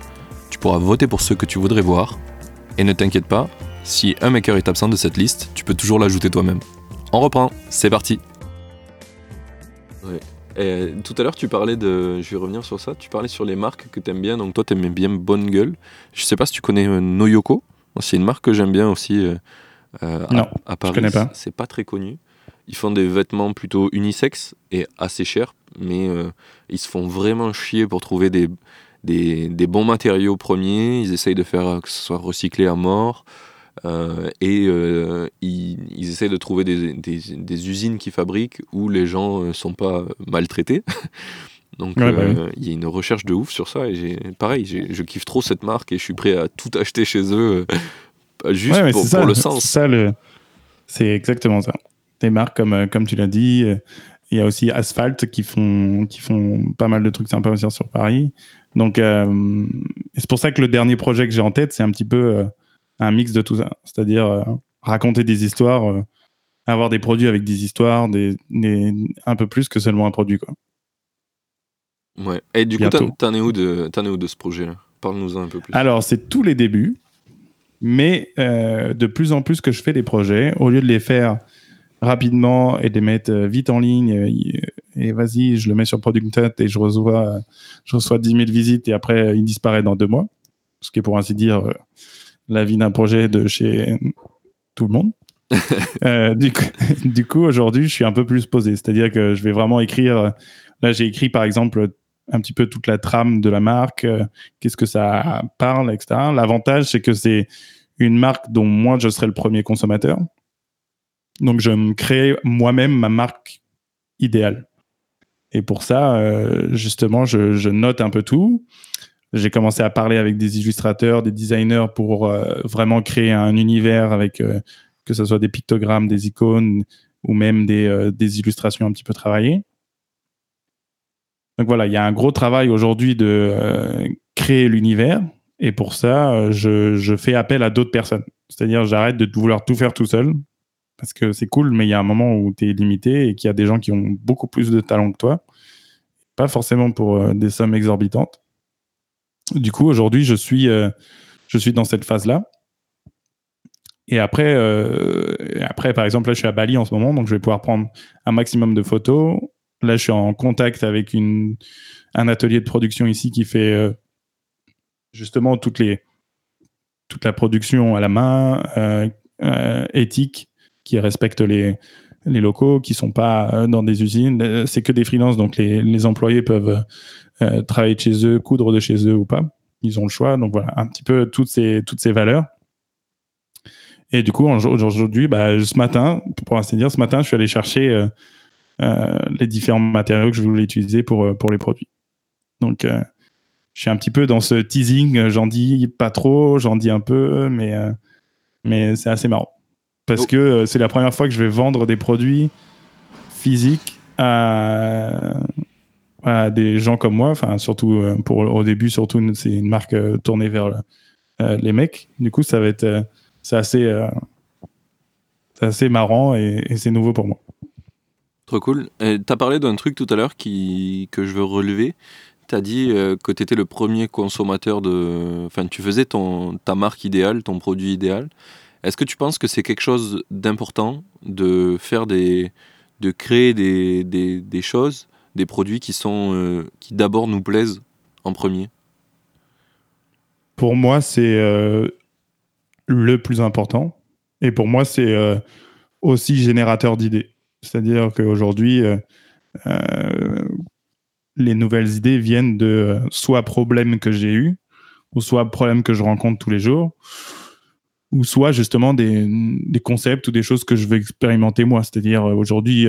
tu pourras voter pour ceux que tu voudrais voir et ne t'inquiète pas si un maker est absent de cette liste, tu peux toujours l'ajouter toi-même. On reprend, c'est parti. Tout à l'heure, tu parlais de. Je vais revenir sur ça. Tu parlais sur les marques que tu aimes bien. Donc, toi, tu aimes bien Bonne Gueule. Je sais pas si tu connais euh, Noyoko. C'est une marque que j'aime bien aussi euh, euh, non, à, Paris. Je connais pas. C'est pas très connu. Ils font des vêtements plutôt unisex et assez chers, mais ils se font vraiment chier pour trouver des, des, des, bons matériaux premiers. Ils essayent de faire que ce soit recyclé à mort. Euh, et euh, ils, ils, essaient de trouver des, des, usines qui fabriquent où les gens ne euh, sont pas maltraités. Donc bah il y a une recherche de ouf sur ça. Et pareil, je kiffe trop cette marque et je suis prêt à tout acheter chez eux juste pour, le sens. C'est exactement ça. Des marques comme, comme tu l'as dit. Il y a aussi Asphalt qui font, qui font pas mal de trucs sympas aussi sur Paris. Donc, c'est pour ça que le dernier projet que j'ai en tête, c'est un petit peu un mix de tout ça. C'est-à-dire euh, raconter des histoires, euh, avoir des produits avec des histoires, des, un peu plus que seulement un produit. Quoi. Ouais. Et du coup, t'en es, où de, es où de ce projet-là? Parle-nous un peu plus. Alors, c'est tous les débuts, mais euh, de plus en plus que je fais des projets, au lieu de les faire rapidement et de les mettre vite en ligne, et vas-y, je le mets sur Product et je reçois, je reçois 10 000 visites et après, il disparaît dans deux mois. Ce qui est pour ainsi dire la vie d'un projet de chez tout le monde. Euh, du coup, aujourd'hui, je suis un peu plus posé. C'est-à-dire que je vais vraiment écrire. Là, j'ai écrit par exemple un petit peu toute la trame de la marque, euh, qu'est-ce que ça parle, etc. L'avantage, c'est que c'est une marque dont moi, je serai le premier consommateur. Donc, je me crée moi-même ma marque idéale. Et pour ça, euh, justement, je, note un peu tout. J'ai commencé à parler avec des illustrateurs, des designers pour euh, vraiment créer un univers avec euh, que ce soit des pictogrammes, des icônes ou même des, euh, des, illustrations un petit peu travaillées. Donc voilà, il y a un gros travail aujourd'hui de créer l'univers et pour ça, je, je fais appel à d'autres personnes. C'est-à-dire, j'arrête de vouloir tout faire tout seul Parce que c'est cool, mais il y a un moment où tu es limité et qu'il y a des gens qui ont beaucoup plus de talent que toi. Pas forcément pour des sommes exorbitantes. Du coup, aujourd'hui, je suis, euh, dans cette phase-là. Et après, euh, par exemple, là, je suis à Bali en ce moment, donc je vais pouvoir prendre un maximum de photos. Là, je suis en contact avec un atelier de production ici qui fait euh, justement toute la production à la main, euh, euh, éthique, qui respecte les, locaux, qui sont pas euh, dans des usines. Euh, C'est que des freelances, donc les employés peuvent euh, travailler de chez eux, coudre de chez eux ou pas. Ils ont le choix. Donc voilà, un petit peu toutes ces, toutes ces valeurs. Et du coup, aujourd'hui, bah, ce matin, pour ainsi dire, ce matin, je suis allé chercher euh, euh, les différents matériaux que je voulais utiliser pour, pour les produits. Donc, euh, je suis un petit peu dans ce teasing. J'en dis pas trop, j'en dis un peu, mais, mais c'est assez marrant. Parce Oh. que c'est la première fois que je vais vendre des produits physiques à, des gens comme moi. Enfin, surtout euh, pour, au début, surtout, c'est une marque euh, tournée vers euh, les mecs. Du coup, ça va être. c'est assez, assez marrant et, c'est nouveau pour moi. Trop cool. Tu as parlé d'un truc tout à l'heure qui, que je veux relever. Tu as dit que tu étais le premier consommateur de. Enfin, tu faisais ton, ta marque idéale, ton produit idéal. Est-ce que tu penses que c'est quelque chose d'important de faire des. de créer des, des, des choses, des produits qui sont. euh, qui d'abord nous plaisent en premier Pour moi, c'est euh, le plus important. Et pour moi, c'est euh, aussi générateur d'idées. C'est-à-dire qu'aujourd'hui, les nouvelles idées viennent de soit problèmes que j'ai eus, ou soit problèmes que je rencontre tous les jours, ou soit justement des, des concepts ou des choses que je veux expérimenter moi. C'est-à-dire aujourd'hui,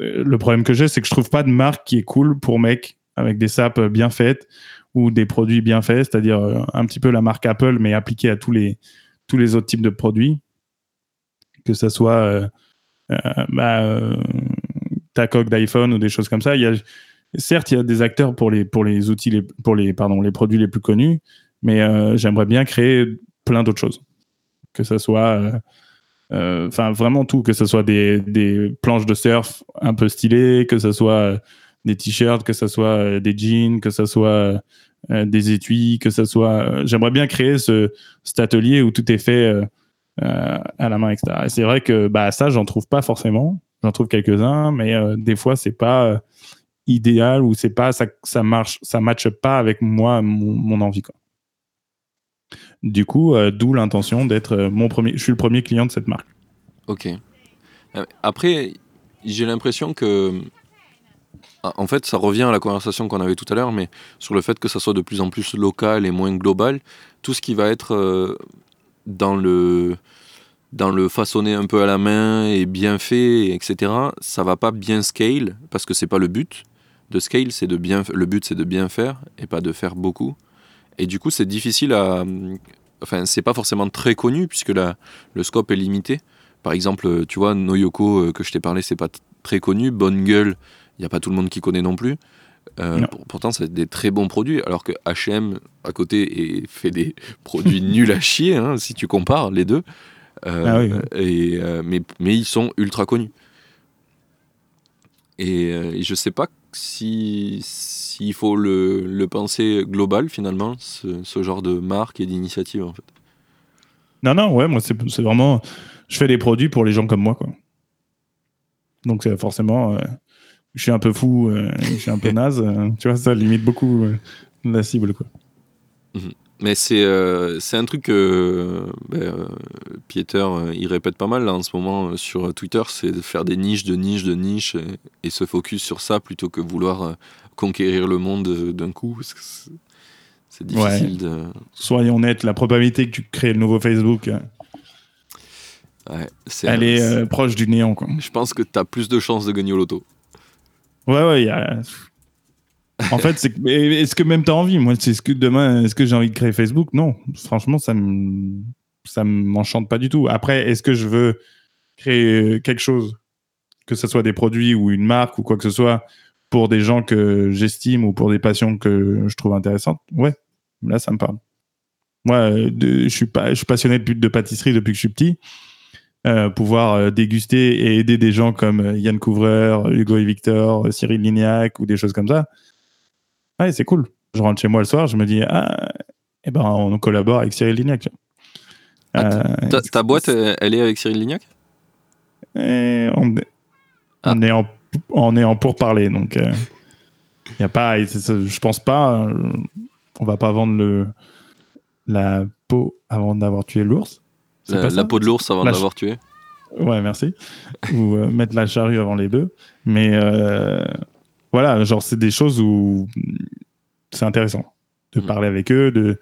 le problème que j'ai, c'est que je trouve pas de marque qui est cool pour mec avec des sapes bien faites ou des produits bien faits, c'est-à-dire euh, un petit peu la marque Apple, mais appliquée à tous les, tous les autres types de produits, que ce soit euh, euh, bah, euh, ta coque d'iPhone ou des choses comme ça. Il y a, certes, il y a des acteurs pour les, pour les outils, les, pour les, pardon, les produits les plus connus, mais j'aimerais bien créer plein d'autres choses. Que ce soit, euh, euh, enfin, vraiment tout, que ce soit des, des planches de surf un peu stylées, que ce soit euh, des t-shirts, que ce soit euh, des jeans, que ce soit euh, des étuis, que ce soit. euh, J'aimerais bien créer ce, cet atelier où tout est fait euh, euh, à la main, etc. Et c'est vrai que bah, ça, j'en trouve pas forcément. J'en trouve quelques-uns, mais euh, des fois, c'est pas euh, idéal ou c'est pas ça, ça marche, ça matche pas avec moi, mon, mon envie. Quoi. Du coup, euh, d'où l'intention d'être euh, mon premier. Je suis le premier client de cette marque. Ok. Euh, Après, j'ai l'impression que. En fait, ça revient à la conversation qu'on avait tout à l'heure, mais sur le fait que ça soit de plus en plus local et moins global, tout ce qui va être dans le dans le façonné un peu à la main et bien fait, etc. Ça va pas bien scale parce que c'est pas le but de scale, c'est de bien. Le but c'est de bien faire et pas de faire beaucoup. Et du coup, c'est difficile à. Enfin, c'est pas forcément très connu puisque la, le scope est limité. Par exemple, tu vois, Noyoko euh, que je t'ai parlé, c'est pas très connu. Bonne gueule, il n'y a pas tout le monde qui connaît non plus. Euh, Non. pour- pourtant, c'est des très bons produits, alors que H&M à côté et fait des produits nuls à chier, hein, si tu compares les deux. Euh, Ah oui, oui. et, euh, mais, mais ils sont ultra connus. Et, et je sais pas si s'il faut le, le penser global finalement, ce, ce genre de marque et d'initiative en fait. Non, non, ouais, moi, c'est vraiment. Je fais des produits pour les gens comme moi, quoi. Donc, forcément. euh, je suis un peu fou, euh, je suis un peu naze. euh, tu vois, ça limite beaucoup la cible, quoi. Mais c'est c'est un truc que ben, Pieter il répète pas mal là, en ce moment sur Twitter, c'est de faire des niches, de niches, de niches et, et se focus sur ça plutôt que vouloir conquérir le monde euh, d'un coup. c'est- difficile de. Soyons honnêtes, la probabilité que tu crées le nouveau Facebook, euh, Ouais, elle est euh, proche du néant, quoi. Je pense que tu as plus de chances de gagner au loto. Ouais, ouais, y a. En fait, est-ce que même t'as envie? Moi, c'est ce que demain, est-ce que j'ai envie de créer Facebook? Non, franchement, ça me, ça m'enchante pas du tout. Après, est-ce que je veux créer quelque chose, que ce soit des produits ou une marque ou quoi que ce soit, pour des gens que j'estime ou pour des passions que je trouve intéressantes Ouais, là, ça me parle. Moi, euh, de- je suis pas, je suis passionné de, pâtisserie depuis que je suis petit. euh, pouvoir euh, déguster et aider des gens comme Yann Couvreur, Hugo et Victor, Cyril Lignac ou des choses comme ça. Ouais, c'est cool. Je rentre chez moi le soir, je me dis, ah, eh ben, on collabore avec Cyril Lignac. Ah, Euh, Ta, ta boîte, elle est avec Cyril Lignac? Et on, est- Ah. on est en, on est en pourparlers, donc il y a pas, je pense pas, euh, on va pas vendre le la peau avant d'avoir tué l'ours. La, peau de l'ours avant l'avoir tué Ouais, merci. Ou euh, mettre la charrue avant les bœufs. Mais euh, voilà, genre, c'est des choses où c'est intéressant de Mm. parler avec eux, de,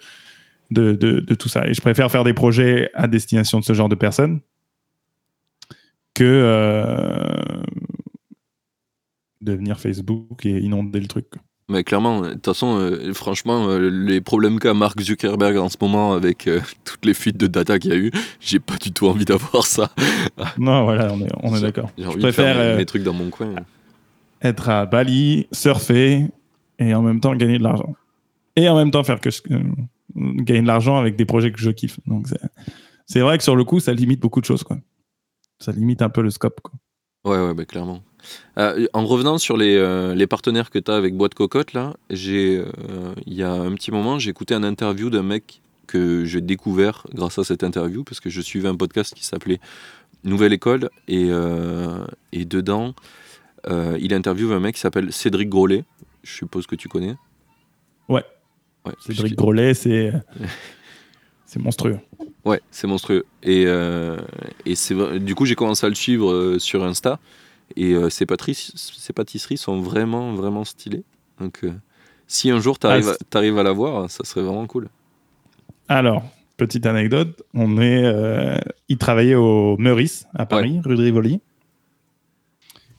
de, de, de tout ça. Et je préfère faire des projets à destination de ce genre de personnes que euh, devenir Facebook et inonder le truc. Mais clairement, de toute façon, euh, franchement, euh, les problèmes qu'a Mark Zuckerberg en ce moment avec euh, toutes les fuites de data qu'il y a eu, j'ai pas du tout envie d'avoir ça. Non, voilà, on est, on est d'accord. J'ai Je envie de faire préfère mes, trucs dans mon coin. être à Bali, surfer et en même temps gagner de l'argent. Et en même temps faire que je, gagner de l'argent avec des projets que je kiffe. Donc c'est- c'est vrai que sur le coup, ça limite beaucoup de choses. Quoi. Ça limite un peu le scope. Quoi. Ouais, ouais, bah, clairement. Euh, en revenant sur les, euh, les partenaires que tu as avec Boîte Cocotte, là, j'ai, euh, il y a un petit moment, j'ai écouté un interview d'un mec que j'ai découvert grâce à cette interview, parce que je suivais un podcast qui s'appelait Nouvelle École, et, et dedans, il interviewe un mec qui s'appelle Cédric Grolet, je suppose que tu connais. Ouais. Ouais, Cédric Grolet, c'est c'est monstrueux. Ouais, c'est monstrueux. Et, euh, et c'est du coup, j'ai commencé à le suivre euh, sur Insta. Et euh, ses pâtisseries sont vraiment, vraiment stylées. Donc, euh, si un jour tu arrives, Ah, à la voir, ça serait vraiment cool. Alors, petite anecdote, on est, euh, il travaillait au Meurice à Paris, rue de Rivoli.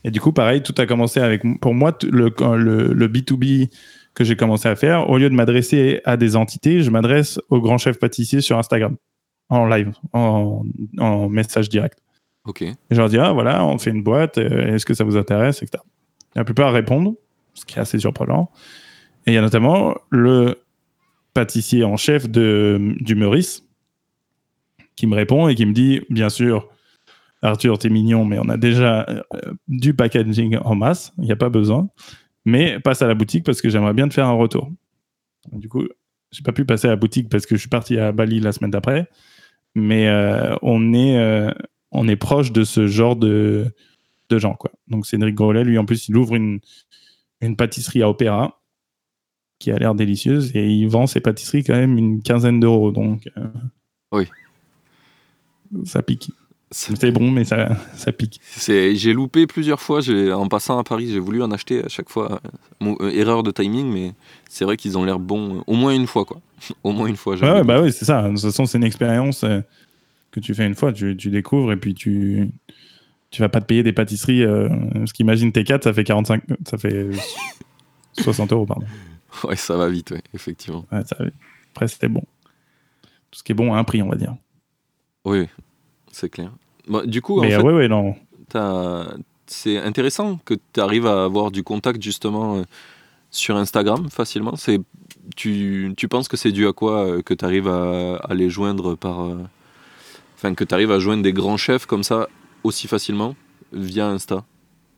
Et du coup, pareil, tout a commencé avec, pour moi, le, le, le B2B que j'ai commencé à faire, au lieu de m'adresser à des entités, je m'adresse aux grands chefs pâtissiers sur Instagram, en live, en, en message direct. Ok. Et je leur dis, ah voilà, on fait une boîte, euh, est-ce que ça vous intéresse, etc. La plupart répondent, ce qui est assez surprenant. Et il y a notamment le pâtissier en chef de, du Meurice qui me répond et qui me dit, bien sûr, Arthur, t'es mignon, mais on a déjà euh, du packaging en masse, il n'y a pas besoin. Mais passe à la boutique parce que j'aimerais bien te faire un retour. Du coup, j'ai pas pu passer à la boutique parce que je suis parti à Bali la semaine d'après. Mais euh, on est... on est proche de ce genre de, de gens. Quoi. Donc Cédric Grolet, lui, en plus, il ouvre une, une pâtisserie à Opéra qui a l'air délicieuse et il vend ses pâtisseries quand même une quinzaine d'euros. Donc, euh, Oui. Ça pique. C'est- C'est bon, mais ça, ça pique. J'ai loupé plusieurs fois. En passant à Paris, j'ai voulu en acheter à chaque fois. Mon- euh, erreur de timing, mais c'est vrai qu'ils ont l'air bons. euh, au moins une fois, quoi. au moins une fois. Ouais, bah oui, c'est ça. De toute façon, c'est une expérience que tu fais une fois, tu, tu découvres et puis tu tu vas pas te payer des pâtisseries. Euh, parce qu'imagine T4, ça fait 45, ça fait 60 euros, pardon. Ouais, ça va vite, ouais, effectivement. Ouais, ça, après, c'était bon. Tout ce qui est bon a un prix, on va dire. Oui, c'est clair. Bah, du coup, en fait, ouais, ouais, non. T'as- C'est intéressant que tu arrives à avoir du contact justement euh, sur Instagram facilement. C'est tu, tu penses que c'est dû à quoi euh, que tu arrives à, à les joindre par euh, que tu arrives à joindre des grands chefs comme ça aussi facilement via Insta.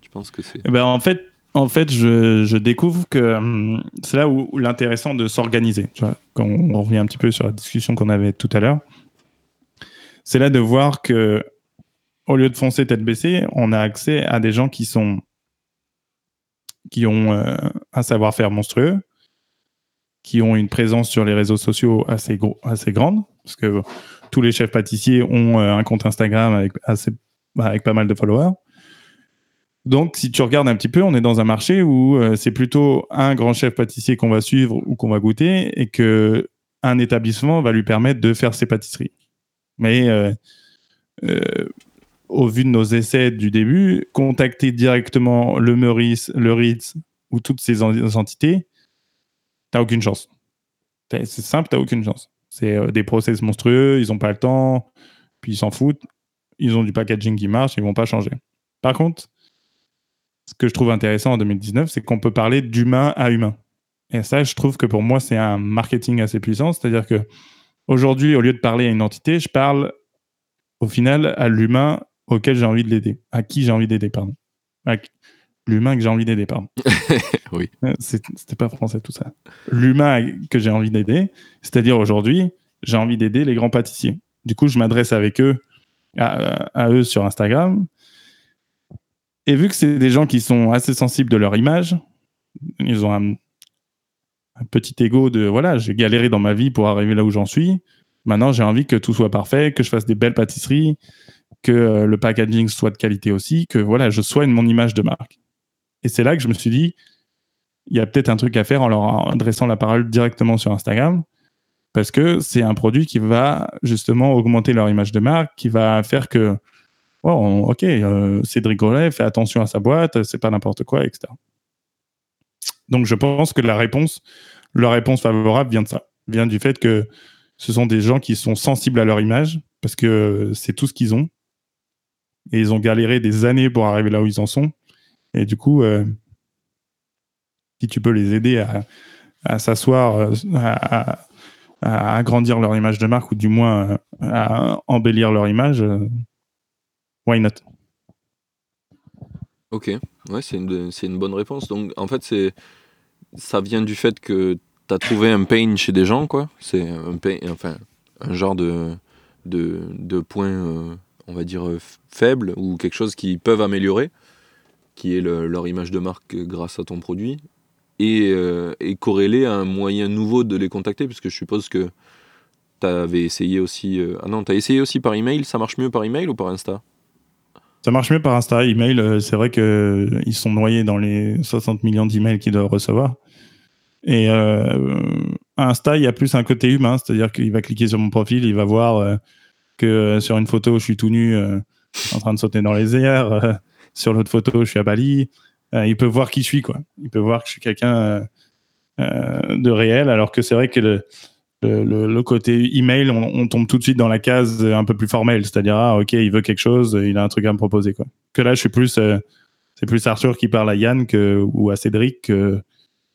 Tu penses que c'est Eh ben, en fait, en fait je, je découvre que hum, c'est là où, l'intéressant de s'organiser. Quand on revient un petit peu sur la discussion qu'on avait tout à l'heure, c'est là de voir que au lieu de foncer tête baissée, on a accès à des gens qui sont qui ont euh, un savoir-faire monstrueux, qui ont une présence sur les réseaux sociaux assez gros, assez grande, parce que tous les chefs pâtissiers ont euh, un compte Instagram bah, avec pas mal de followers. Donc, si tu regardes un petit peu, on est dans un marché où euh, c'est plutôt un grand chef pâtissier qu'on va suivre ou qu'on va goûter et que un établissement va lui permettre de faire ses pâtisseries. Mais euh, au vu de nos essais du début, contacter directement le Meurice, le Ritz ou toutes ces en- entités, t'as aucune chance. C'est simple, t'as aucune chance. C'est euh, des process monstrueux, ils n'ont pas le temps, puis ils s'en foutent. Ils ont du packaging qui marche, ils vont pas changer. Par contre, ce que je trouve intéressant en 2019, c'est qu'on peut parler d'humain à humain. Et ça, je trouve que pour moi, c'est un marketing assez puissant. C'est-à-dire que aujourd'hui, au lieu de parler à une entité, je parle au final à l'humain auquel j'ai envie de l'aider, à qui j'ai envie d'aider, pardon. L'humain que j'ai envie d'aider, pardon. oui. Euh, c'était pas français tout ça. L'humain que j'ai envie d'aider, c'est-à-dire aujourd'hui, j'ai envie d'aider les grands pâtissiers. Du coup, je m'adresse avec eux, à, eux sur Instagram. Et vu que c'est des gens qui sont assez sensibles de leur image, ils ont un, petit ego de voilà, j'ai galéré dans ma vie pour arriver là où j'en suis. Maintenant, j'ai envie que tout soit parfait, que je fasse des belles pâtisseries, que euh, le packaging soit de qualité aussi, que voilà, je soigne mon image de marque. Et c'est là que je me suis dit, il y a peut-être un truc à faire en leur adressant la parole directement sur Instagram, parce que c'est un produit qui va justement augmenter leur image de marque, qui va faire que, oh, ok, euh, Cédric Grolet fait attention à sa boîte, c'est pas n'importe quoi, etc. Donc je pense que la réponse, la réponse favorable vient de ça, vient du fait que ce sont des gens qui sont sensibles à leur image, parce que c'est tout ce qu'ils ont, et ils ont galéré des années pour arriver là où ils en sont. Et du coup, euh, si tu peux les aider à, s'asseoir, euh, à, agrandir leur image de marque ou du moins euh, à embellir leur image, why not? Ok, ouais, c'est une, bonne réponse. Donc en fait, c'est ça vient du fait que tu as trouvé un pain chez des gens, quoi. C'est un pain, enfin, un genre de, de, de point, on va dire, faible ou quelque chose qu'ils peuvent améliorer qui est leur image de marque grâce à ton produit, et, euh, corrélé à un moyen nouveau de les contacter, puisque je suppose que tu avais essayé aussi... Euh, ah non, tu as essayé aussi par email, ça marche mieux par email ou par Insta? Ça marche mieux par Insta. Email, euh, c'est vrai qu'ils sont noyés dans les 60 millions d'emails qu'ils doivent recevoir. Et Insta, il y a plus un côté humain, c'est-à-dire qu'il va cliquer sur mon profil, il va voir que sur une photo, je suis tout nu en train de sauter dans les airs sur l'autre photo, je suis à Bali. Euh, il peut voir qui je suis, quoi. Il peut voir que je suis quelqu'un euh, euh, de réel, alors que c'est vrai que le, le, côté email, on, tombe tout de suite dans la case un peu plus formelle, c'est-à-dire ah ok, il veut quelque chose, il a un truc à me proposer, quoi. Que là, je suis plus, c'est plus Arthur qui parle à Yann que, ou à Cédric que,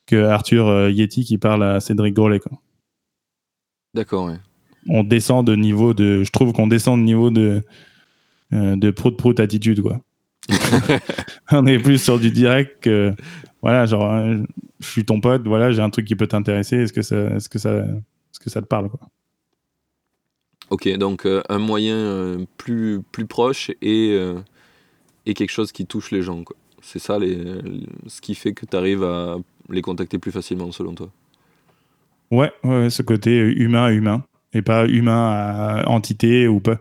que Arthur Yeti qui parle à Cédric Grolet, quoi. D'accord, ouais. On descend de niveau de, je trouve qu'on descend de niveau de de prout prout attitude, quoi. on est plus sur du direct que voilà, genre euh, je suis ton pote, voilà, j'ai un truc qui peut t'intéresser, est-ce que ça est-ce que ça est-ce que ça te parle quoi? OK, donc euh, un moyen euh, plus plus proche et et quelque chose qui touche les gens quoi. C'est ça les, ce qui fait que tu arrives à les contacter plus facilement selon toi? Ouais, ouais, ce côté humain à humain et pas humain à entité ou pas.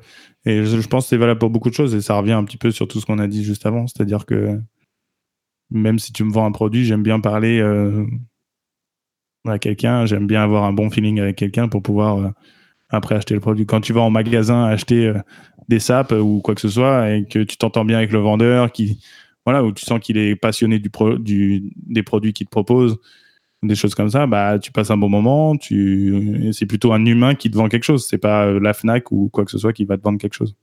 Et je, pense que c'est valable pour beaucoup de choses et ça revient un petit peu sur tout ce qu'on a dit juste avant. C'est-à-dire que même si tu me vends un produit, j'aime bien parler euh, à quelqu'un, j'aime bien avoir un bon feeling avec quelqu'un pour pouvoir euh, après acheter le produit. Quand tu vas en magasin acheter euh, des sapes ou quoi que ce soit et que tu t'entends bien avec le vendeur, qui, voilà, où tu sens qu'il est passionné des produits qu'il te propose, des choses comme ça, bah, tu passes un bon moment, tu... c'est plutôt un humain qui te vend quelque chose, c'est pas euh, la FNAC ou quoi que ce soit qui va te vendre quelque chose.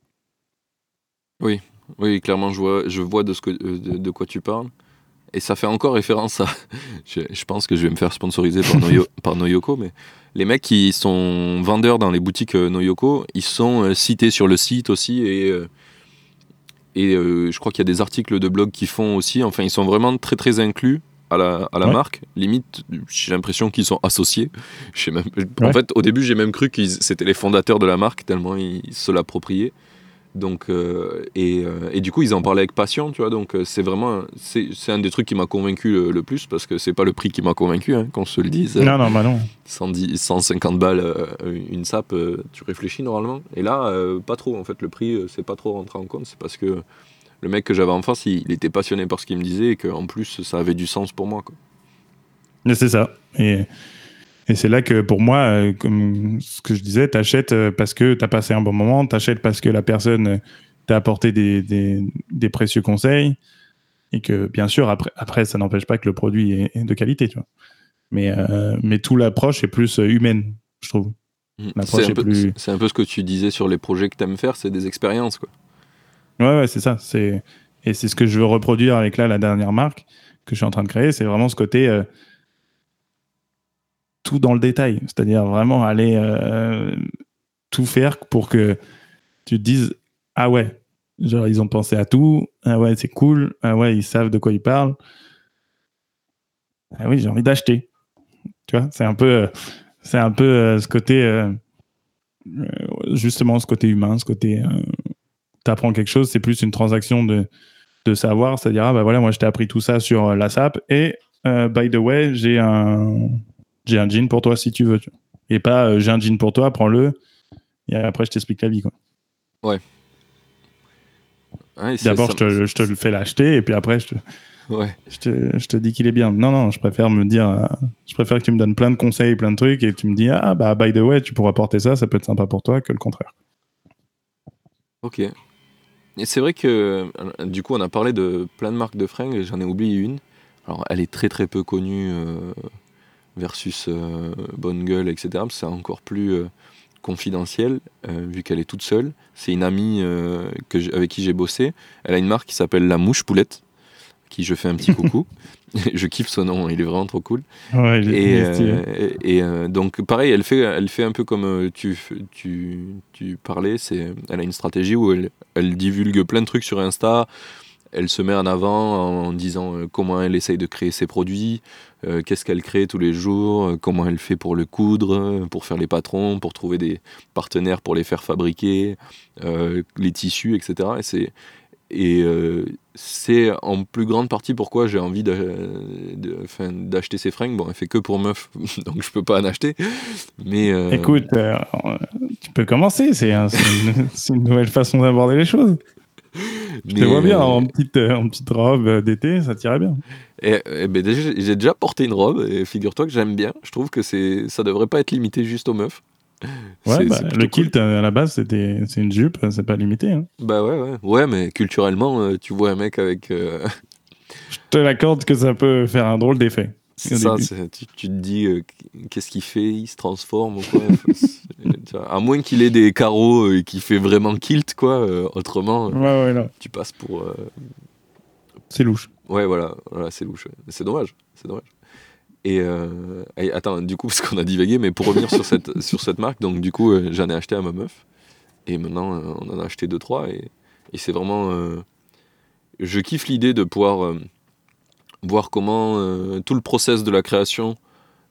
Oui, oui, clairement, je vois, je vois de, ce que, euh, de, quoi tu parles. Et ça fait encore référence à. Je, pense que je vais me faire sponsoriser par, par Noyoko, mais les mecs qui sont vendeurs dans les boutiques euh, Noyoko, ils sont cités sur le site aussi et. Et je crois qu'il y a des articles de blog qui font aussi. Enfin, ils sont vraiment très très inclus à la, à la marque. Limite, j'ai l'impression qu'ils sont associés. Même, en fait, au début, j'ai même cru qu'ils c'était les fondateurs de la marque, tellement ils se l'appropriaient. Donc, euh, et, euh, et, du coup, ils en parlaient avec passion, tu vois. Donc, euh, c'est vraiment, c'est un des trucs qui m'a convaincu le, plus parce que c'est pas le prix qui m'a convaincu, hein, qu'on se le dise. Non, non, bah non. 110, 150 balles une sape, tu réfléchis normalement. Et là, pas trop. En fait, le prix, c'est pas trop rentré en compte. C'est parce que le mec que j'avais en face, il, était passionné par ce qu'il me disait et qu'en plus, ça avait du sens pour moi. Quoi. C'est ça. Et, et c'est là que pour moi, euh, comme ce que je disais, t'achètes euh, parce que t'as passé un bon moment, t'achètes parce que la personne t'a apporté des, des, précieux conseils et que bien sûr, après, après ça n'empêche pas que le produit est, de qualité. Tu vois. Mais, euh, mais tout l'approche est plus humaine, je trouve. Mmh. C'est un, plus... un, peu ce que tu disais sur les projets que tu aimes faire, c'est des expériences. Quoi. Ouais, ouais c'est ça. C'est et c'est ce que je veux reproduire avec là la dernière marque que je suis en train de créer. C'est vraiment ce côté euh, tout dans le détail, c'est-à-dire vraiment aller euh, tout faire pour que tu te dises ah ouais, genre ils ont pensé à tout, ah ouais, c'est cool, ah ouais, ils savent de quoi ils parlent. Ah oui, j'ai envie d'acheter. Tu vois, c'est un peu, euh, c'est un peu ce côté, justement, ce côté humain, ce côté, tu apprends quelque chose, c'est plus une transaction de, de savoir, c'est-à-dire, ah bah voilà, moi je t'ai appris tout ça sur la SAP et by the way, j'ai un, j'ai un jean pour toi si tu veux. Et pas, j'ai un jean pour toi, prends-le et après je t'explique la vie. Quoi. Ouais. D'abord, je te, je te, le fais l'acheter et puis après, je te, Ouais. Je te, je te, dis qu'il est bien. Non, non, je préfère me dire, euh, je préfère que tu me donnes plein de conseils, plein de trucs, et tu me dis, ah bah, by the way, tu pourras porter ça, ça peut être sympa pour toi, que le contraire. Ok. Et c'est vrai que, euh, du coup, on a parlé de plein de marques de fringues, et j'en ai oublié une. Alors, elle est très très peu connue euh, versus Bonne Gueule, etc. C'est encore plus confidentiel, vu qu'elle est toute seule. C'est une amie que avec qui j'ai bossé. Elle a une marque qui s'appelle La Mouche Poulette qui je fais un petit coucou. je kiffe son nom, il est vraiment trop cool. Ouais, et, euh, et euh, donc pareil, elle fait, elle fait un peu comme euh, tu, tu, tu parlais, c'est, elle a une stratégie où elle, elle divulgue plein de trucs sur Insta, elle se met en avant en disant comment elle essaye de créer ses produits, qu'est-ce qu'elle crée tous les jours, comment elle fait pour le coudre, pour faire les patrons, pour trouver des partenaires pour les faire fabriquer, les tissus, etc. Et c'est et euh, c'est en plus grande partie pourquoi j'ai envie d'acheter ces fringues. Bon, elle fait que pour meuf, donc je peux pas en acheter. Mais euh, écoute, euh, tu peux commencer. C'est une, nouvelle façon d'aborder les choses. Je te vois bien en petite, en petite robe d'été, ça tirait bien. Et, ben j'ai déjà porté une robe et figure-toi que j'aime bien. Je trouve que c'est ça devrait pas être limité juste aux meufs. Ouais, bah, le kilt à la base c'était c'est une jupe, c'est pas limité. Hein. Bah ouais, ouais, ouais, mais culturellement, euh, tu vois un mec avec. Euh, Je te l'accorde que ça peut faire un drôle d'effet. C'est ça, tu, tu, te dis euh, qu'est-ce qu'il fait, il se transforme ou quoi? à moins qu'il ait des carreaux et qu'il fait vraiment kilt, quoi. autrement, ouais, ouais, tu passes pour. C'est louche. Ouais, voilà, voilà c'est louche. C'est dommage, c'est dommage. Euh, et, attends, du coup, parce qu'on a divagué, mais pour revenir sur, cette, sur cette marque, donc du coup, euh, j'en ai acheté à ma meuf. Et maintenant, euh, on en a acheté deux, trois. Et, et c'est vraiment. je kiffe l'idée de pouvoir voir comment tout le process de la création,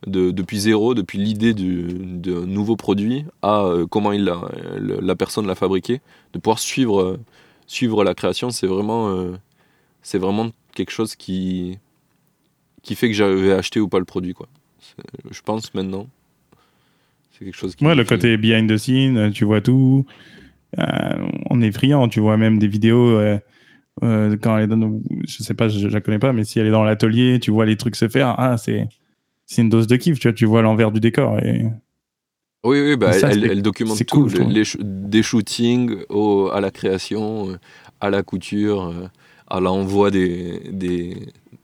de, depuis zéro, depuis l'idée d'un nouveau produit, à comment il la, la personne l'a fabriqué, de pouvoir suivre, suivre la création, c'est vraiment, c'est vraiment quelque chose qui, qui fait que j'avais acheté ou pas le produit. Quoi. Je pense maintenant. C'est quelque chose qui. Ouais, le côté behind the scene, tu vois tout. Euh, on est friand, tu vois même des vidéos. Euh, euh, quand elle est dans, je sais pas, je, la connais pas, mais si elle est dans l'atelier, tu vois les trucs se faire. Ah, c'est c'est une dose de kiff, tu vois, tu vois l'envers du décor. Et... Oui, oui, bah, elle, documente tout, les, des shootings à la création, à la couture, à l'envoi des, des,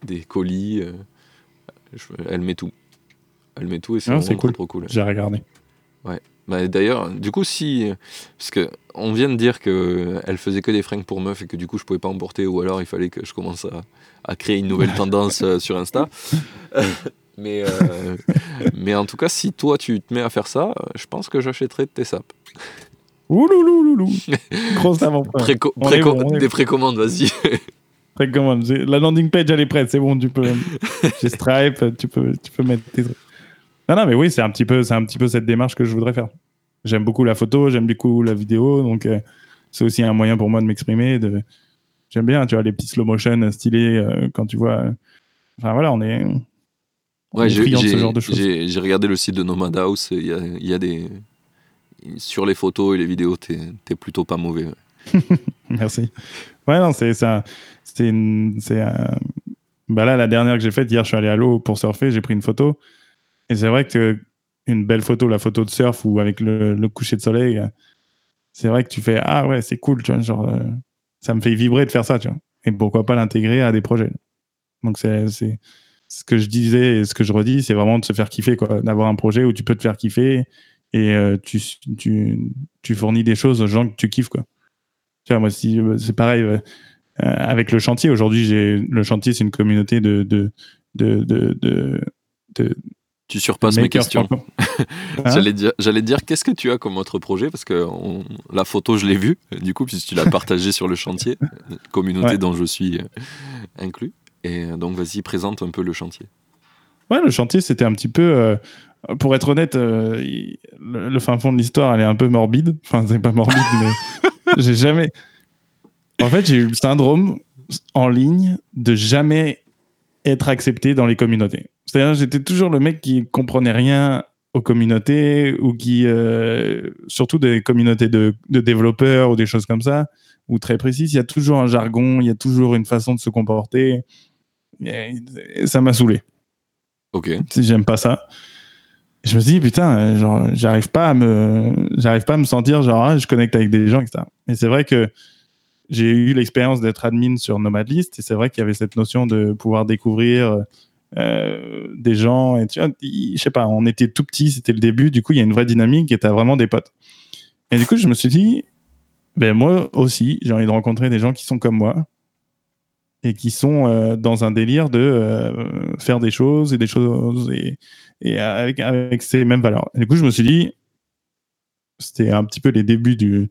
des colis elle met tout. Elle met tout et c'est ah, cool. trop cool. J'ai regardé. Ouais. Bah, D'ailleurs, du coup, si. Parce qu'on vient de dire qu'elle faisait que des fringues pour meufs et que du coup, je pouvais pas en porter, ou alors il fallait que je commence à, à créer une nouvelle tendance euh, sur Insta. mais, euh, mais en tout cas, si toi, tu te mets à faire ça, je pense que j'achèterai de tes sapes. Ouloulouloulou Grosse avant Des précommandes, vas-y. La landing page, elle est prête, c'est bon, tu peux. J'ai Stripe, tu peux, tu peux mettre tes trucs. Non, non, mais oui, c'est un, petit peu, un petit peu cette démarche que je voudrais faire. J'aime beaucoup la photo, j'aime beaucoup la vidéo, donc euh, c'est aussi un moyen pour moi de m'exprimer. De... J'aime bien, tu vois, les petits slow motion stylés euh, quand tu vois. Enfin voilà, on est. ouais, j'ai, ce genre de choses. J'ai, regardé le site de Nomad House, il y a, y a, des. Sur les photos et les vidéos, t'es plutôt pas mauvais. Merci. Ouais, non, c'est ça. C'est bah là la dernière que j'ai faite hier, je suis allé à l'eau pour surfer, j'ai pris une photo et c'est vrai que une belle photo, la photo de surf ou avec le, coucher de soleil, c'est vrai que tu fais ah ouais c'est cool, tu vois, genre euh, ça me fait vibrer de faire ça, tu vois. Et pourquoi pas l'intégrer à des projets. Donc c'est ce que je disais et ce que je redis, c'est vraiment de se faire kiffer, quoi, d'avoir un projet où tu peux te faire kiffer et euh, tu, tu, tu fournis des choses aux gens que tu kiffes, quoi. Tu vois, moi, si, c'est pareil, euh, euh, avec le chantier, aujourd'hui, j'ai le chantier, c'est une communauté de, de, de, de, tu surpasses mes questions. Hein j'allais dire, j'allais dire qu'est-ce que tu as comme autre projet? Parce que la photo je l'ai vue du coup puisque tu l'as partagée sur le chantier, communauté dont je suis inclus. Et donc vas-y présente un peu le chantier. Ouais, le chantier c'était un petit peu pour être honnête, euh, le, fin fond de l'histoire, elle est un peu morbide. Enfin, c'est pas morbide, mais j'ai jamais. En fait, j'ai eu le syndrome en ligne de jamais être accepté dans les communautés. C'est-à-dire, j'étais toujours le mec qui comprenait rien aux communautés ou qui, euh, surtout des communautés de, de, développeurs ou des choses comme ça, ou très précises, il y a toujours un jargon, il y a toujours une façon de se comporter. Et ça m'a saoulé. Ok. J'aime pas ça je me dis putain euh, genre j'arrive pas à me j'arrive pas à me sentir genre ah, je connecte avec des gens etc et c'est vrai que j'ai eu l'expérience d'être admin sur Nomadlist et c'est vrai qu'il y avait cette notion de pouvoir découvrir euh, des gens et tu vois je sais pas on était tout petit c'était le début du coup il y a une vraie dynamique et t'as vraiment des potes et du coup je me suis dit ben moi aussi j'ai envie de rencontrer des gens qui sont comme moi et qui sont euh, dans un délire de euh, faire des choses et des choses et, et avec, avec ces mêmes valeurs. Et du coup, je me suis dit, c'était un petit peu les débuts du,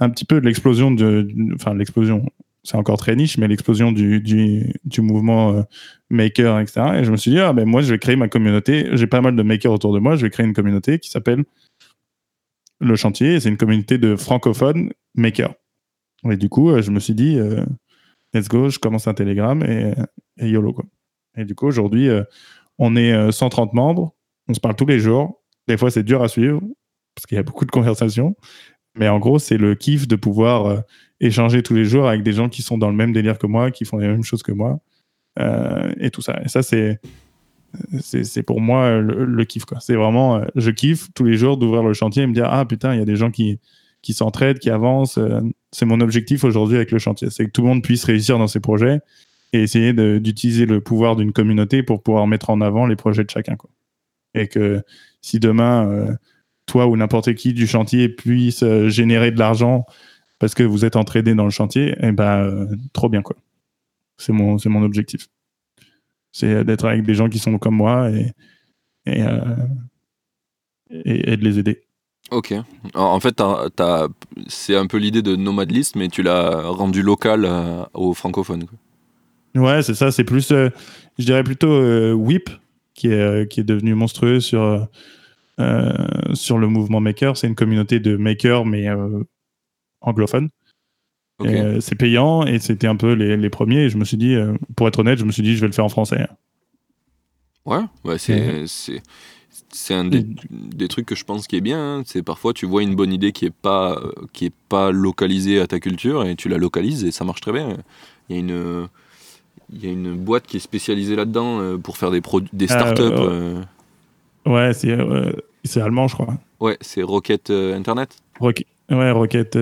un petit peu de l'explosion de, enfin l'explosion, c'est encore très niche, mais l'explosion du, du, du, mouvement euh, maker, etc. Et je me suis dit, ah ben moi, je vais créer ma communauté. J'ai pas mal de makers autour de moi. Je vais créer une communauté qui s'appelle le chantier. C'est une communauté de francophones makers. Et du coup, je me suis dit, let's go, je commence un Telegram et, YOLO. Quoi. Et du coup, aujourd'hui, euh, on est 130 euh, membres, on se parle tous les jours. Des fois, c'est dur à suivre parce qu'il y a beaucoup de conversations. Mais en gros, c'est le kiff de pouvoir euh, échanger tous les jours avec des gens qui sont dans le même délire que moi, qui font les mêmes choses que moi. et tout ça. Et ça, c'est. C'est pour moi le, kiff. C'est vraiment, je kiffe tous les jours d'ouvrir le chantier et me dire Ah putain, il y a des gens qui, qui s'entraident, qui avancent. Euh, c'est mon objectif aujourd'hui avec le chantier. C'est que tout le monde puisse réussir dans ses projets et essayer d'utiliser le pouvoir d'une communauté pour pouvoir mettre en avant les projets de chacun. Quoi. Et que si demain, euh, toi ou n'importe qui du chantier puisse euh, générer de l'argent parce que vous êtes entraîné dans le chantier, eh ben, trop bien. quoi. C'est mon, mon objectif. C'est d'être avec des gens qui sont comme moi et, et, et de les aider. Ok. En fait, c'est un peu l'idée de Nomad List, mais tu l'as rendu local euh, aux francophones. Ouais, c'est ça. C'est plus, euh, je dirais plutôt euh, Whip, qui est, qui est devenu monstrueux sur, sur le mouvement Maker. C'est une communauté de makers, mais anglophone. c'est payant et c'était un peu les, les, premiers. Et je me suis dit, pour être honnête, je me suis dit, je vais le faire en français. Ouais, ouais c'est c'est un des, trucs que je pense qui est bien. Hein. C'est parfois tu vois une bonne idée qui est pas qui est pas localisée à ta culture et tu la localises et ça marche très bien. Il y a une il y a une boîte qui est spécialisée là-dedans euh, pour faire des des startups. Euh. Ouais, c'est c'est allemand, je crois. Ouais, c'est Rocket euh, Internet. ouais, Rocket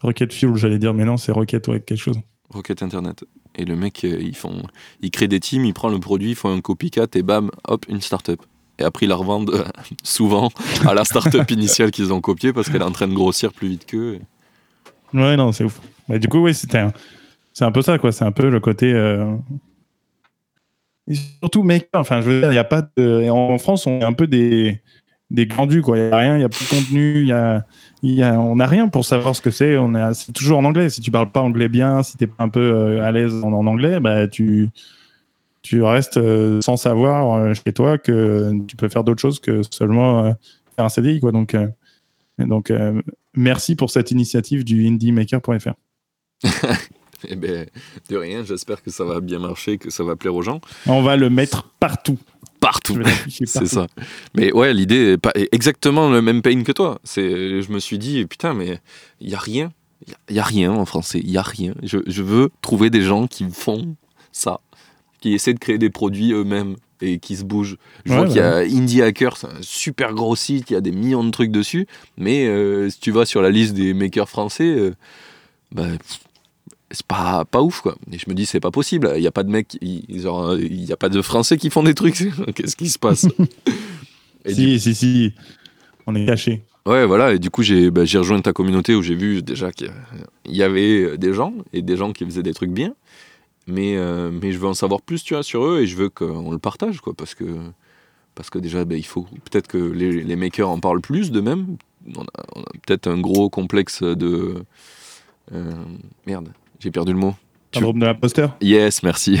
Rocket Fuel, j'allais dire, mais non, c'est Rocket ouais, quelque chose. Rocket Internet. Et le mec, ils font, il crée des teams, il prend le produit, il fait un copycat et bam, hop, une startup et après ils la revendent souvent à la startup initiale qu'ils ont copiée parce qu'elle est en train de grossir plus vite qu'eux. Ouais, non, c'est ouf. Mais du coup, oui, c'était un... c'est un peu ça, quoi. C'est un peu le côté. Euh... surtout, mec, enfin, je veux dire, il n'y a pas de. En France, on est un peu des, des glandus, quoi. Il n'y a rien, il n'y a plus de contenu, y a... Y a... on n'a rien pour savoir ce que c'est. On est... C'est toujours en anglais. Si tu parles pas anglais bien, si tu es un peu euh, à l'aise en, anglais, bah, tu tu restes euh, sans savoir euh, chez toi que tu peux faire d'autres choses que seulement faire un CDI. Quoi. Donc, donc merci pour cette initiative du indiemaker.fr. eh ben, de rien, j'espère que ça va bien marcher, que ça va plaire aux gens. On va le mettre partout. Partout, c'est ça. Mais ouais, l'idée est pas exactement le même pain que toi. C'est, je me suis dit, putain, mais il y a rien, il y, a rien en français, il y a rien. Je, je veux trouver des gens qui font ça qui essaient de créer des produits eux-mêmes et qui se bougent. Je vois qu'il y a Indie Hacker, c'est un super gros site, il y a des millions de trucs dessus, mais euh, si tu vas sur la liste des makers français, euh, bah, c'est pas, pas ouf quoi. Et je me dis, c'est pas possible, il n'y a pas de mecs, il n'y a pas de français qui font des trucs, qu'est-ce qui se passe? Si, si, si, on est caché. Ouais, voilà, et du coup, j'ai bah, rejoint ta communauté où j'ai vu déjà qu'il y avait des gens, et des gens qui faisaient des trucs bien. Mais, euh, mais je veux en savoir plus, tu vois, sur eux et je veux qu'on le partage, quoi, parce que parce que déjà, ben, il faut peut-être que les, les makers en parlent plus d'eux-mêmes. On a, on a peut-être un gros complexe de. euh, merde, j'ai perdu le mot. Syndrome de l'imposteur Yes, merci.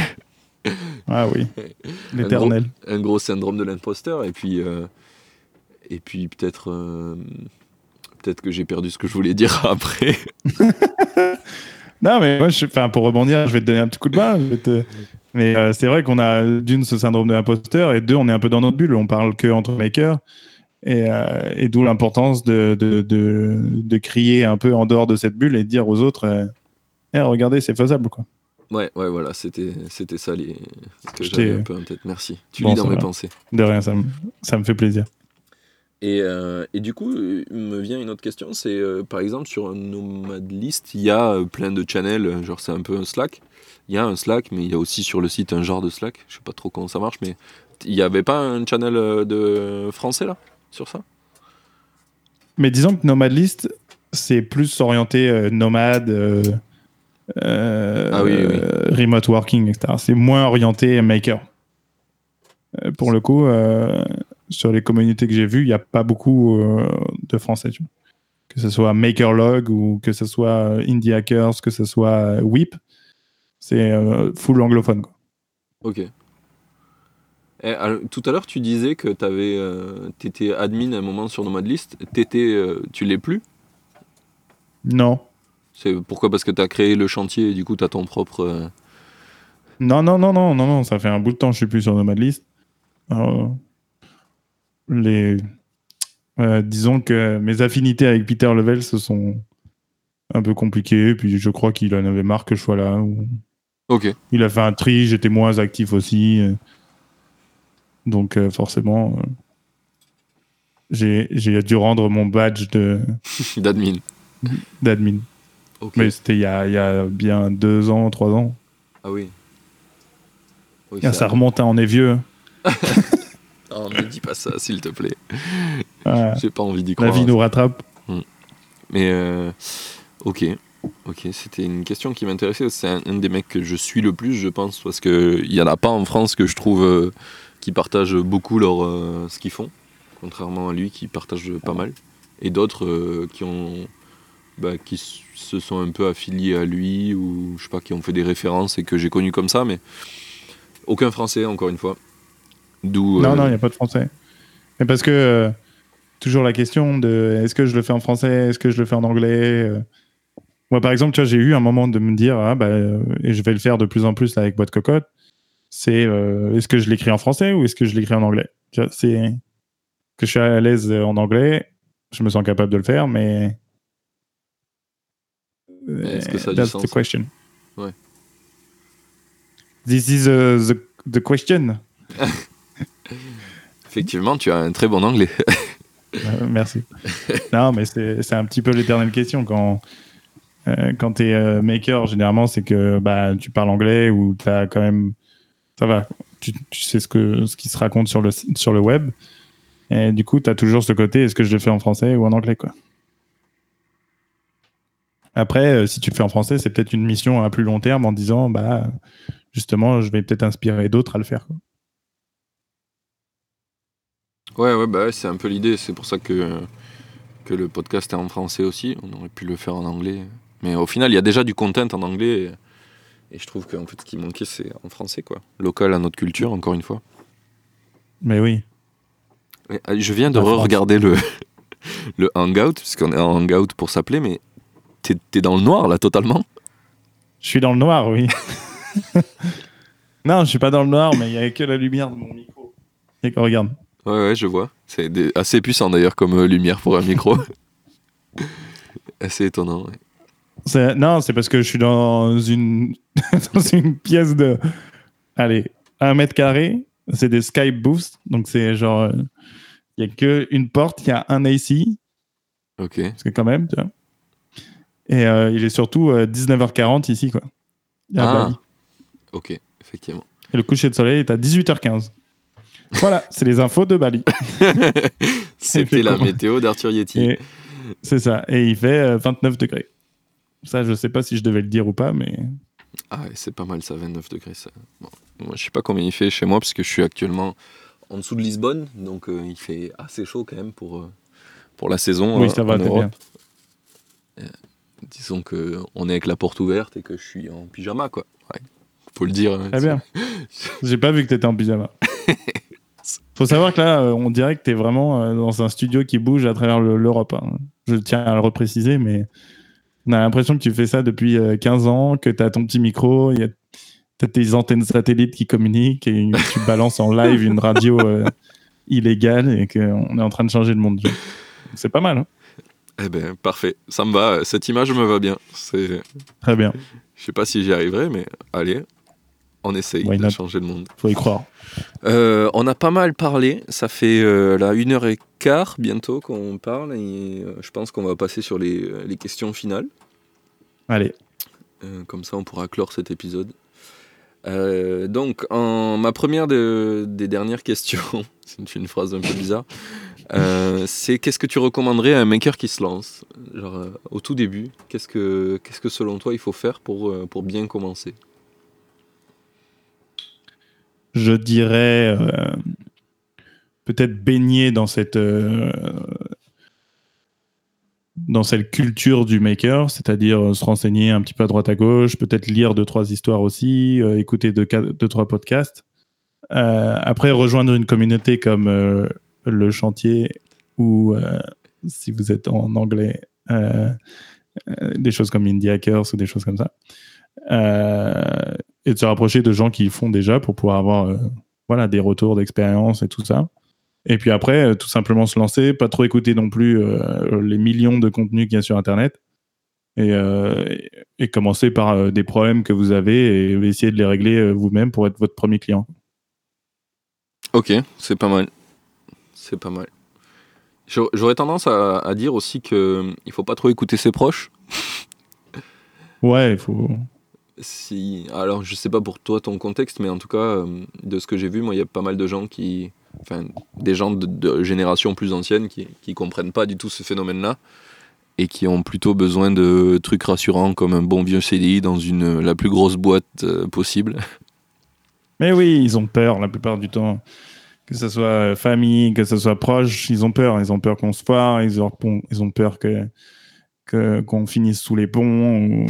Ah oui, l'éternel. un gros syndrome de l'imposteur et puis euh, et puis peut-être euh, peut-être que j'ai perdu ce que je voulais dire après Non, mais moi, je, pour rebondir, je vais te donner un petit coup de main. te- Mais euh, c'est vrai qu'on a d'une ce syndrome de l'imposteur et deux, on est un peu dans notre bulle. On parle que entre makers. Et, et d'où l'importance de, de, de, de crier un peu en dehors de cette bulle et de dire aux autres Eh, regardez, c'est faisable. Quoi. ouais ouais voilà c'était c'était ça les ce que Je j'avais t'ai- un peu en tête merci tu Bon, lis dans mes va. pensées De rien, ça me, ça me fait plaisir. et, euh, et du coup euh, me vient une autre question c'est euh, par exemple sur un nomad list il y a euh, plein de channels genre c'est un peu un Slack il y a un Slack mais il y a aussi sur le site un genre de Slack je sais pas trop comment ça marche mais il y avait pas un channel de français là sur ça? Mais disons que Nomad List, c'est plus orienté euh, nomade, euh, euh, Ah oui, oui, euh, remote working, etc. C'est moins orienté maker. Euh, pour le coup, euh, sur les communautés que j'ai vues, il n'y a pas beaucoup euh, de français. tu vois. Que ce soit Makerlog ou que ce soit euh, Indie Hackers, que ce soit euh, Whip, c'est euh, full anglophone. Quoi. Ok. Eh, alors, tout à l'heure, tu disais que tu étais admin à un moment sur Nomad List. Euh, tu l'es plus? Non. C'est pourquoi? Parce que tu as créé le chantier et du coup, tu as ton propre. euh, Non, non, non, non, non, non, ça fait un bout de temps que je suis plus sur Nomad List. Alors, les, euh, disons que mes affinités avec Peter Level se sont un peu compliquées, puis je crois qu'il en avait marre que je sois là. ou- Ok. Il a fait un tri, j'étais moins actif aussi. euh. Donc euh, forcément, j'ai j'ai dû rendre mon badge de- D'admin. d'admin. Mais c'était il y a, il y a bien deux ans, trois ans. Ah oui. Oui, ça remonte, hein, on est vieux. Oh, ne dis pas ça, s'il te plaît. J'ai pas envie d'y la croire. vie nous rattrape. Mais euh, ok, ok, c'était une question qui m'intéressait. C'est un, un des mecs que je suis le plus, je pense, parce que il y en a pas en France que je trouve euh, qui partagent beaucoup leur euh, ce qu'ils font, contrairement à lui qui partage pas mal, et d'autres euh, qui ont bah, qui se sont un peu affiliés à lui ou je sais pas qui ont fait des références et que j'ai connu comme ça, mais aucun français encore une fois. D'où Non, euh, non, il n'y a pas de français. Mais parce que euh, toujours la question de est-ce que je le fais en français, est-ce que je le fais en anglais euh. Moi, par exemple, tu vois, j'ai eu un moment de me dire, ah, bah, et je vais le faire de plus en plus là, avec Boîte Cocotte, c'est est-ce que je l'écris en français ou est-ce que je l'écris en anglais? C'est que je suis à l'aise en anglais, je me sens capable de le faire, mais. Est-ce que ça a du That's sens the question. Ouais. This is uh, the, the question. effectivement, tu as un très bon anglais. Euh, merci. non, mais c'est un petit peu l'éternelle question. Quand, euh, quand tu es maker, généralement, c'est que bah, tu parles anglais ou tu as quand même. Ça va. Tu, tu sais ce, que, ce qui se raconte sur le, sur le web. Et du coup, tu as toujours ce côté est-ce que je le fais en français ou en anglais quoi? Après, euh, si tu le fais en français, c'est peut-être une mission à plus long terme en disant bah, justement, je vais peut-être inspirer d'autres à le faire. quoi. Ouais, ouais, bah c'est un peu l'idée. C'est pour ça que, que le podcast est en français aussi. On aurait pu le faire en anglais. Mais au final, il y a déjà du content en anglais. Et, et je trouve qu'en fait, ce qui manquait, c'est en français, quoi. Local à notre culture, encore une fois. Mais oui. Euh, je viens de re-regarder le, le Hangout, puisqu'on est en Hangout pour s'appeler, mais t'es dans le noir, là, totalement. Je suis dans le noir, oui. non, je suis pas dans le noir, mais il y a que la lumière de mon micro. Et regarde. Ouais, ouais, je vois. C'est des- assez puissant, d'ailleurs, comme euh, lumière pour un micro. assez étonnant, ouais. Non, c'est parce que je suis dans une, dans une pièce de. Allez, un mètre carré. C'est des Skype Boost. Donc, c'est genre. euh, Il y a qu'une porte, il y a un AC. Ok. Parce que, quand même, tu vois. Et euh, il est surtout euh, 19h40 ici, quoi. à Ah. Bali. Ok, effectivement. Et le coucher de soleil est à 18h15. Voilà, c'est les infos de Bali. C'était la météo d'Arthur Yeti. Et c'est ça. Et il fait euh, 29 degrés. Ça, je sais pas si je devais le dire ou pas, mais Ah, c'est pas mal ça, 29 degrés. Ça. Bon, moi, je sais pas combien il fait chez moi, parce que je suis actuellement en dessous de Lisbonne, donc euh, il fait assez chaud quand même pour, euh, pour la saison. Oui, ça va, en Europe. bien. Disons qu'on est avec la porte ouverte et que je suis en pyjama, quoi. Ouais. Faut le dire. hein, Très bien. J'ai pas vu que t'étais en pyjama. Faut savoir que là, euh, on dirait que t'es vraiment euh, dans un studio qui bouge à travers le- l'Europe. hein. Je tiens à le repréciser, mais on a l'impression que tu fais ça depuis euh, 15 ans, que t'as ton petit micro, il y a t'as tes antennes satellites qui communiquent et tu balances en live une radio euh, illégale et qu'on est en train de changer le monde. C'est pas mal. hein. Eh ben, parfait. Ça me va. Cette image me va bien. C'est... Très bien. Je sais pas si j'y arriverai, mais allez, on essaye Why de not? changer le monde. Faut y croire. Euh, on a pas mal parlé. Ça fait euh, là une heure et quart bientôt qu'on parle et euh, je pense qu'on va passer sur les, les questions finales. Allez. Comme ça, on pourra clore cet épisode. Donc, en, ma première de- des dernières questions, c'est une phrase un peu bizarre, euh, c'est qu'est-ce que tu recommanderais à un maker qui se lance Genre, euh, au tout début, qu'est-ce que, que selon toi il faut faire pour, euh, pour bien commencer je dirais peut-être baigner dans cette dans cette culture du maker, c'est-à-dire se renseigner un petit peu à droite à gauche, peut-être lire deux trois histoires aussi, écouter deux, quatre- deux trois podcasts. Après rejoindre une communauté comme le chantier ou euh, si vous êtes en anglais euh, euh, des choses comme Indie Hackers ou des choses comme ça. Et de se rapprocher de gens qui font déjà pour pouvoir avoir voilà, des retours d'expérience et tout ça. Et puis après, tout simplement se lancer, pas trop écouter non plus les millions de contenus qu'il y a sur Internet. Et, commencer par des problèmes que vous avez et essayer de les régler vous-même pour être votre premier client. Ok, c'est pas mal. C'est pas mal. J'aurais tendance à, à dire aussi que il faut pas trop écouter ses proches. Ouais, il faut. Si, alors je sais pas pour toi ton contexte, mais en tout cas, euh, de ce que j'ai vu, moi, il y a pas mal de gens qui, enfin, des gens de, de générations plus anciennes qui, qui comprennent pas du tout ce phénomène-là et qui ont plutôt besoin de trucs rassurants comme un bon vieux CDI dans une la plus grosse boîte euh, possible. Mais oui, ils ont peur la plupart du temps. Que ce soit euh, famille, que ce soit proche, ils ont peur. Ils ont peur qu'on se foire, ils ont, ils ont peur que qu'on finisse sous les ponts, ou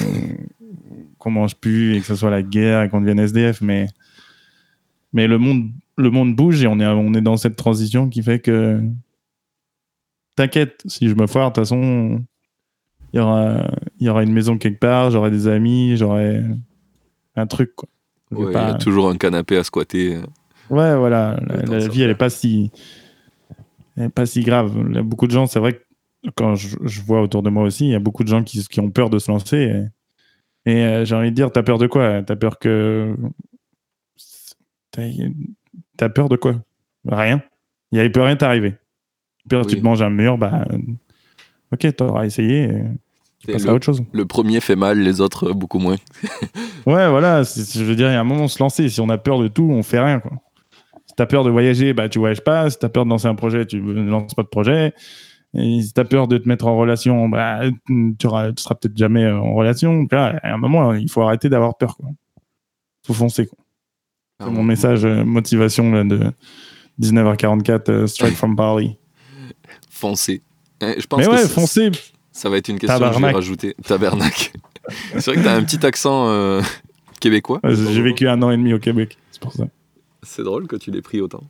qu'on mange plus et que ce soit la guerre et qu'on devienne SDF. Mais, mais le, monde, le monde bouge et on est, on est dans cette transition qui fait que. T'inquiète, si je me foire, de toute façon, il y aura, y aura une maison quelque part, j'aurai des amis, j'aurai un truc. Quoi. Ouais, Il y a toujours un canapé à squatter. Ouais, voilà. La, vie, elle est pas si, elle est pas si grave. Il y a beaucoup de gens, c'est vrai que quand je, je vois autour de moi aussi, il y a beaucoup de gens qui, qui ont peur de se lancer. Et, et, euh, j'ai envie de dire, t'as peur de quoi? T'as peur que. T'as peur de quoi? Rien. Il y peut rien t'arriver. Pire, tu Oui. te manges un mur, bah. Ok, t'auras essayé. et Tu le- à autre chose. Le premier fait mal, les autres euh, beaucoup moins. Ouais, voilà. Je veux dire, il y a un moment, se lancer. Si on a peur de tout, on fait rien. Quoi. Si t'as peur de voyager, bah tu voyages pas. Si t'as peur de lancer un projet, tu ne lances pas de projet. Et si t'as peur de te mettre en relation, bah tu, tu seras peut-être jamais euh, en relation. Là, à un moment, il faut arrêter d'avoir peur. Quoi. Faut foncer. C'est mon message euh, motivation là, de 19h44 euh, straight from Paris. Foncé. Eh, Je pense Mais que ouais, foncez. Ça va être une question que je vais Tabarnak. rajouter. Tabernacle. c'est vrai que t'as un petit accent euh, québécois. J'ai vécu un an et demi au Québec. C'est pour ça. C'est drôle que tu l'aies pris autant.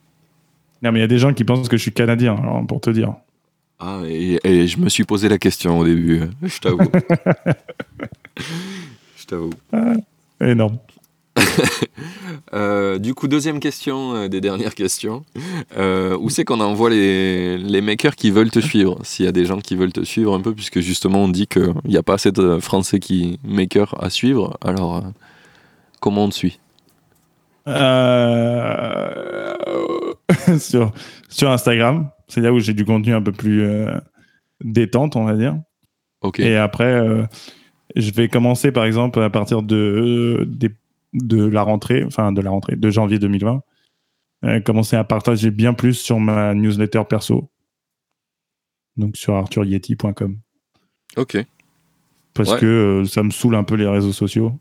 Non, mais il y a des gens qui pensent que je suis canadien, alors, pour te dire. Ah, et, et je me suis posé la question au début, euh, je t'avoue. je t'avoue. Énorme. Euh, du coup, deuxième question euh, des dernières questions. Euh, où c'est qu'on envoie les, les makers qui veulent te suivre? S'il y a des gens qui veulent te suivre un peu, puisque justement on dit qu'il n'y a pas assez de Français qui makers à suivre, alors euh, comment on te suit? Euh, sur, sur Instagram, c'est là où j'ai du contenu un peu plus euh, détente, on va dire. Ok. Et après, euh, je vais commencer par exemple à partir de, de la rentrée, enfin de la rentrée de janvier 2020, euh, commencer à partager bien plus sur ma newsletter perso. Donc sur arthurieti.com. Ok. Parce Ouais. que ça me saoule un peu les réseaux sociaux,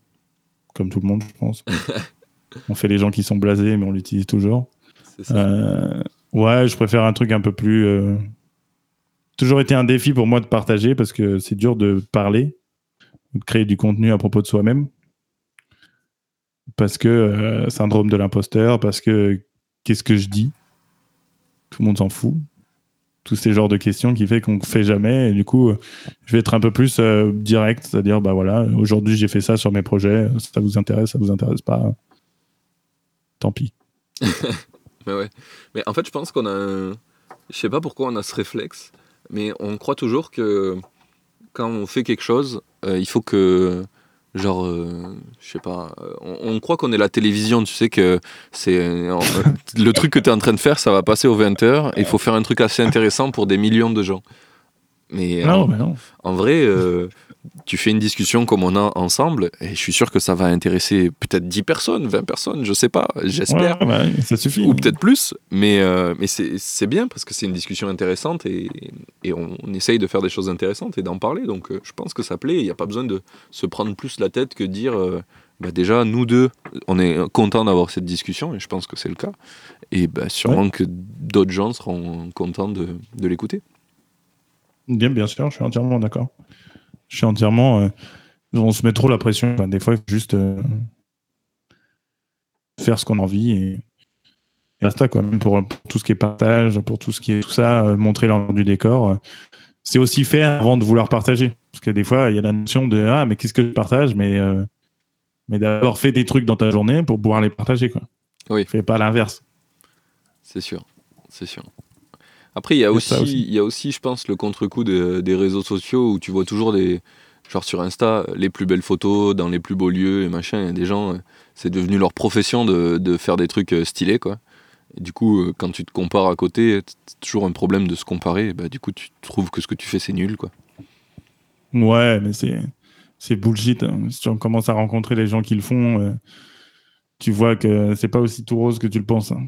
comme tout le monde, je pense. on fait les gens qui sont blasés, mais on l'utilise toujours. Euh, ouais, je préfère un truc un peu plus. Euh, toujours été un défi pour moi de partager parce que c'est dur de parler, de créer du contenu à propos de soi-même. Parce que euh, syndrome de l'imposteur, parce que qu'est-ce que je dis? Tout le monde s'en fout. Tous ces genres de questions qui fait qu'on ne fait jamais. Et du coup, je vais être un peu plus direct, c'est-à-dire, bah voilà, aujourd'hui j'ai fait ça sur mes projets, ça vous intéresse, ça vous intéresse pas. Tant pis. Mais ouais. Mais en fait, je pense qu'on a. Je sais pas pourquoi on a ce réflexe, mais on croit toujours que quand on fait quelque chose, euh, il faut que. Genre, euh, je sais pas, euh, on, croit qu'on est la télévision, tu sais que c'est le truc que tu es en train de faire, ça va passer aux 20h et il faut faire un truc assez intéressant pour des millions de gens. Mais, non, mais non. en vrai, tu fais une discussion comme on a ensemble, et je suis sûr que ça va intéresser peut-être 10 personnes, 20 personnes, je sais pas, j'espère. Bah ça suffit. Ou peut-être plus, mais, euh, mais c'est bien parce que c'est une discussion intéressante et, et on, essaye de faire des choses intéressantes et d'en parler. Donc euh, je pense que ça plaît, il n'y a pas besoin de se prendre plus la tête que dire euh, bah déjà, nous deux, on est contents d'avoir cette discussion et je pense que c'est le cas. Et bah, sûrement que d'autres gens seront contents de, de l'écouter. Bien, bien sûr, je suis entièrement d'accord. Je suis entièrement. Euh, on se met trop la pression. des fois, juste euh, faire ce qu'on a envie et, et là, quoi. Même pour, tout ce qui est partage, pour tout ce qui est tout ça, euh, montrer l'envers du décor. c'est aussi faire avant de vouloir partager. Parce que des fois, il y a la notion de Ah, mais qu'est-ce que je partage? Mais, mais d'abord, fais des trucs dans ta journée pour pouvoir les partager. Quoi. Oui. Fais pas l'inverse. C'est sûr. C'est sûr. Après, il y, a aussi, il y a aussi, je pense, le contre-coup des réseaux sociaux où tu vois toujours des. Genre sur Insta, les plus belles photos dans les plus beaux lieux et machin. Il y a des gens, c'est devenu leur profession de, de, faire des trucs euh, stylés, quoi. Et du coup, euh, quand tu te compares à côté, c'est toujours un problème de se comparer. bah, du coup, tu trouves que ce que tu fais, c'est nul, quoi. Ouais, mais c'est, c'est bullshit. Hein. Si tu commences à rencontrer les gens qui le font, euh, tu vois que c'est pas aussi tout rose que tu le penses. Hein.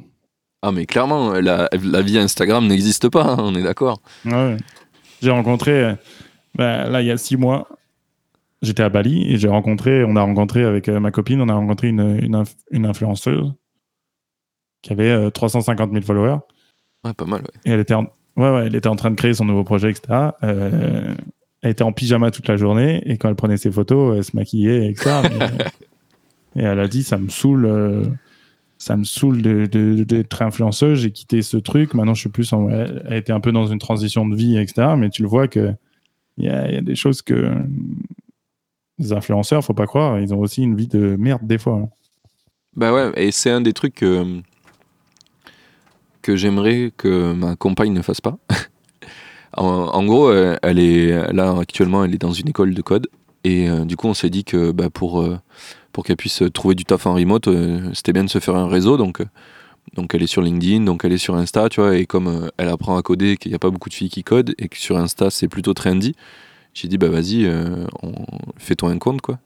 Ah, mais clairement, la, vie Instagram n'existe pas, hein, on est d'accord. Ouais. J'ai rencontré, euh, bah, là, il y a six mois, j'étais à Bali et j'ai rencontré, on a rencontré avec euh, ma copine, on a rencontré une, une, influenceuse qui avait 350 euh, 000 followers. Ouais, pas mal, ouais. Et elle était, en, ouais, ouais, elle était en train de créer son nouveau projet, etc. elle était en pyjama toute la journée et quand elle prenait ses photos, elle se maquillait, etc. et elle a dit, ça me saoule ça me saoule d'être influenceuse. J'ai quitté ce truc. Maintenant, je suis plus en, elle a été un peu dans une transition de vie, etc. Mais tu le vois que il y, a, des choses que les influenceurs, faut pas croire, ils ont aussi une vie de merde des fois. Hein. Bah ouais, et c'est un des trucs que, que j'aimerais que ma compagne ne fasse pas. en, gros, euh, elle est là actuellement, elle est dans une école de code. Et euh, du coup, on s'est dit que bah, pour euh, pour qu'elle puisse trouver du taf en remote, euh, c'était bien de se faire un réseau. Donc, euh, donc elle est sur LinkedIn, donc elle est sur Insta, tu vois, et comme euh, elle apprend à coder, qu'il n'y a pas beaucoup de filles qui codent, et que sur Insta c'est plutôt trendy, j'ai dit bah vas-y, fais-toi un compte quoi.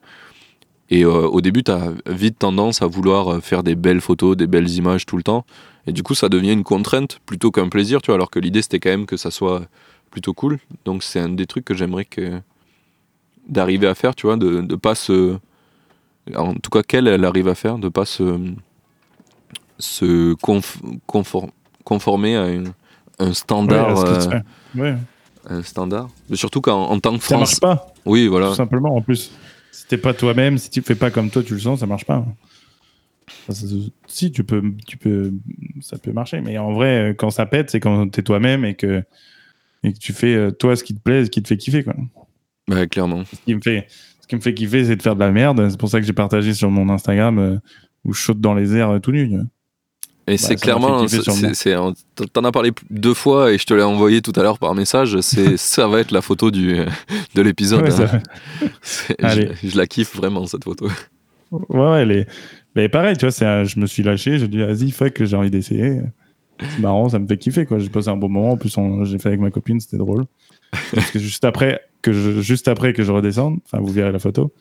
Et au début, tu as vite tendance à vouloir faire des belles photos, des belles images tout le temps. Et du coup, ça devient une contrainte plutôt qu'un plaisir, tu vois, alors que l'idée c'était quand même que ça soit plutôt cool. Donc c'est un des trucs que j'aimerais que d'arriver à faire, tu vois, de ne pas se en tout cas qu'elle elle arrive à faire, de pas se, se conformer à un standard. Euh, un standard. Surtout qu'en en tant que France. Ça marche pas. Oui, voilà. Tout simplement, en plus. Si t'es pas toi-même, si tu fais pas comme toi, tu le sens, ça marche pas. si tu peux, tu peux, ça peut marcher. Mais en vrai, quand ça pète, c'est quand t'es toi-même et que, et que tu fais euh, toi ce qui te plaît, ce qui te fait kiffer, quoi. Ouais, clairement. Ce qui me fait, ce qui me fait kiffer, c'est de faire de la merde. C'est pour ça que j'ai partagé sur mon Instagram euh, où je saute dans les airs euh, tout nu. Et bah, c'est clairement, t'en as parlé deux fois et je te l'ai envoyé tout à l'heure par message. C'est, ça va être la photo du, de l'épisode. Hein. Je, la kiffe vraiment cette photo. Ouais, ouais, elle est, mais pareil, tu vois, je me suis lâché. J'ai dit, vas-y, fuck, j'ai envie d'essayer. C'est marrant, ça me fait kiffer, quoi. J'ai passé un bon moment. En plus, j'ai fait avec ma copine, c'était drôle. Parce que juste après, que juste après que je redescende, enfin vous verrez la photo,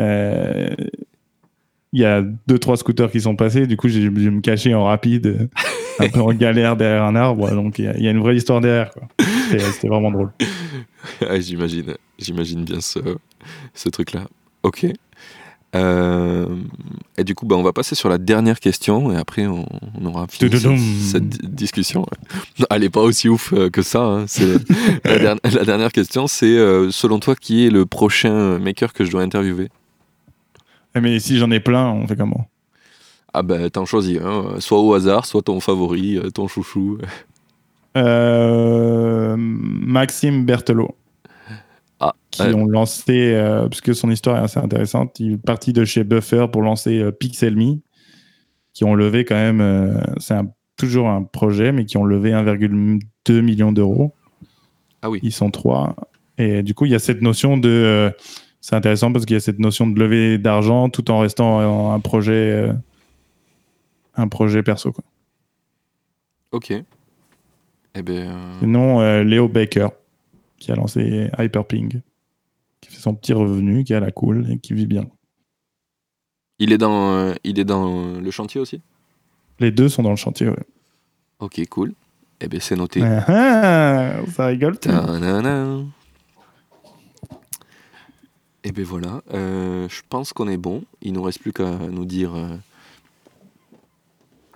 euh, il y a deux trois scooters qui sont passés. Du coup, j'ai dû me cacher en rapide, un peu en galère derrière un arbre. Donc il y, a une vraie histoire derrière. C'était vraiment drôle. j'imagine, j'imagine bien ce, ce truc-là. Ok. Euh, et du coup, bah, on va passer sur la dernière question et après on, on aura fini cette, discussion. Elle est pas aussi ouf euh, que ça. hein. La, dernière- la dernière question, c'est euh, selon toi qui est le prochain maker que je dois interviewer? Eh, Mais si j'en ai plein, on fait comment? Ah ben t'en choisis soit au hasard, soit ton favori, ton chouchou. Maxime Berthelot. Ah, qui euh, ont lancé, euh, parce que son histoire est assez intéressante, il est parti de chez Buffer pour lancer euh, Pixelme, qui ont levé quand même, euh, c'est toujours un projet, mais qui ont levé 1,2 million d'euros. Ah oui. Ils sont trois. Et du coup, il y a cette notion de... euh, c'est intéressant parce qu'il y a cette notion de lever d'argent tout en restant un projet, euh, un projet perso. Quoi. Ok. Eh ben, Sinon, Léo Baker, qui a lancé Hyperping, qui fait son petit revenu, qui a la cool et qui vit bien. il est dans, euh, il est dans le chantier aussi? Les deux sont dans le chantier. Ouais. Ok, cool. Eh ben c'est noté. Ah, ah, ça rigole. Et ben voilà, euh, je pense qu'on est bon. Il nous reste plus qu'à nous dire euh,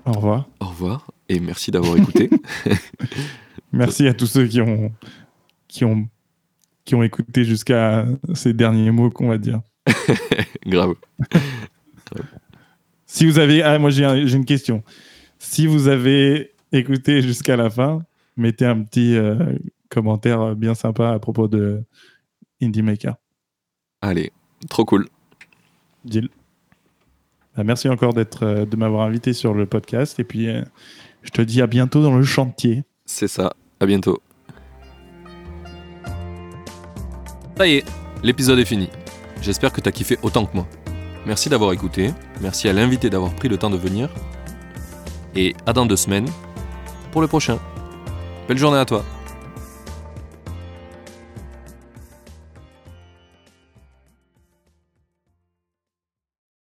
Au revoir. au revoir et merci d'avoir écouté. Merci à tous ceux qui ont, qui ont, qui ont écouté jusqu'à ces derniers mots qu'on va dire. Grave. Si vous avez, ah, moi j'ai un- j'ai une question. Si vous avez écouté jusqu'à la fin, mettez un petit euh, commentaire bien sympa à propos de Indie Maker. Allez, trop cool. Deal. Bah, merci encore d'être, euh, de m'avoir invité sur le podcast et puis euh, je te dis à bientôt dans le chantier. C'est ça. À bientôt. Ça y est, l'épisode est fini. J'espère que t'as kiffé autant que moi. Merci d'avoir écouté. Merci à l'invité d'avoir pris le temps de venir. Et à dans deux semaines pour le prochain. Belle journée à toi.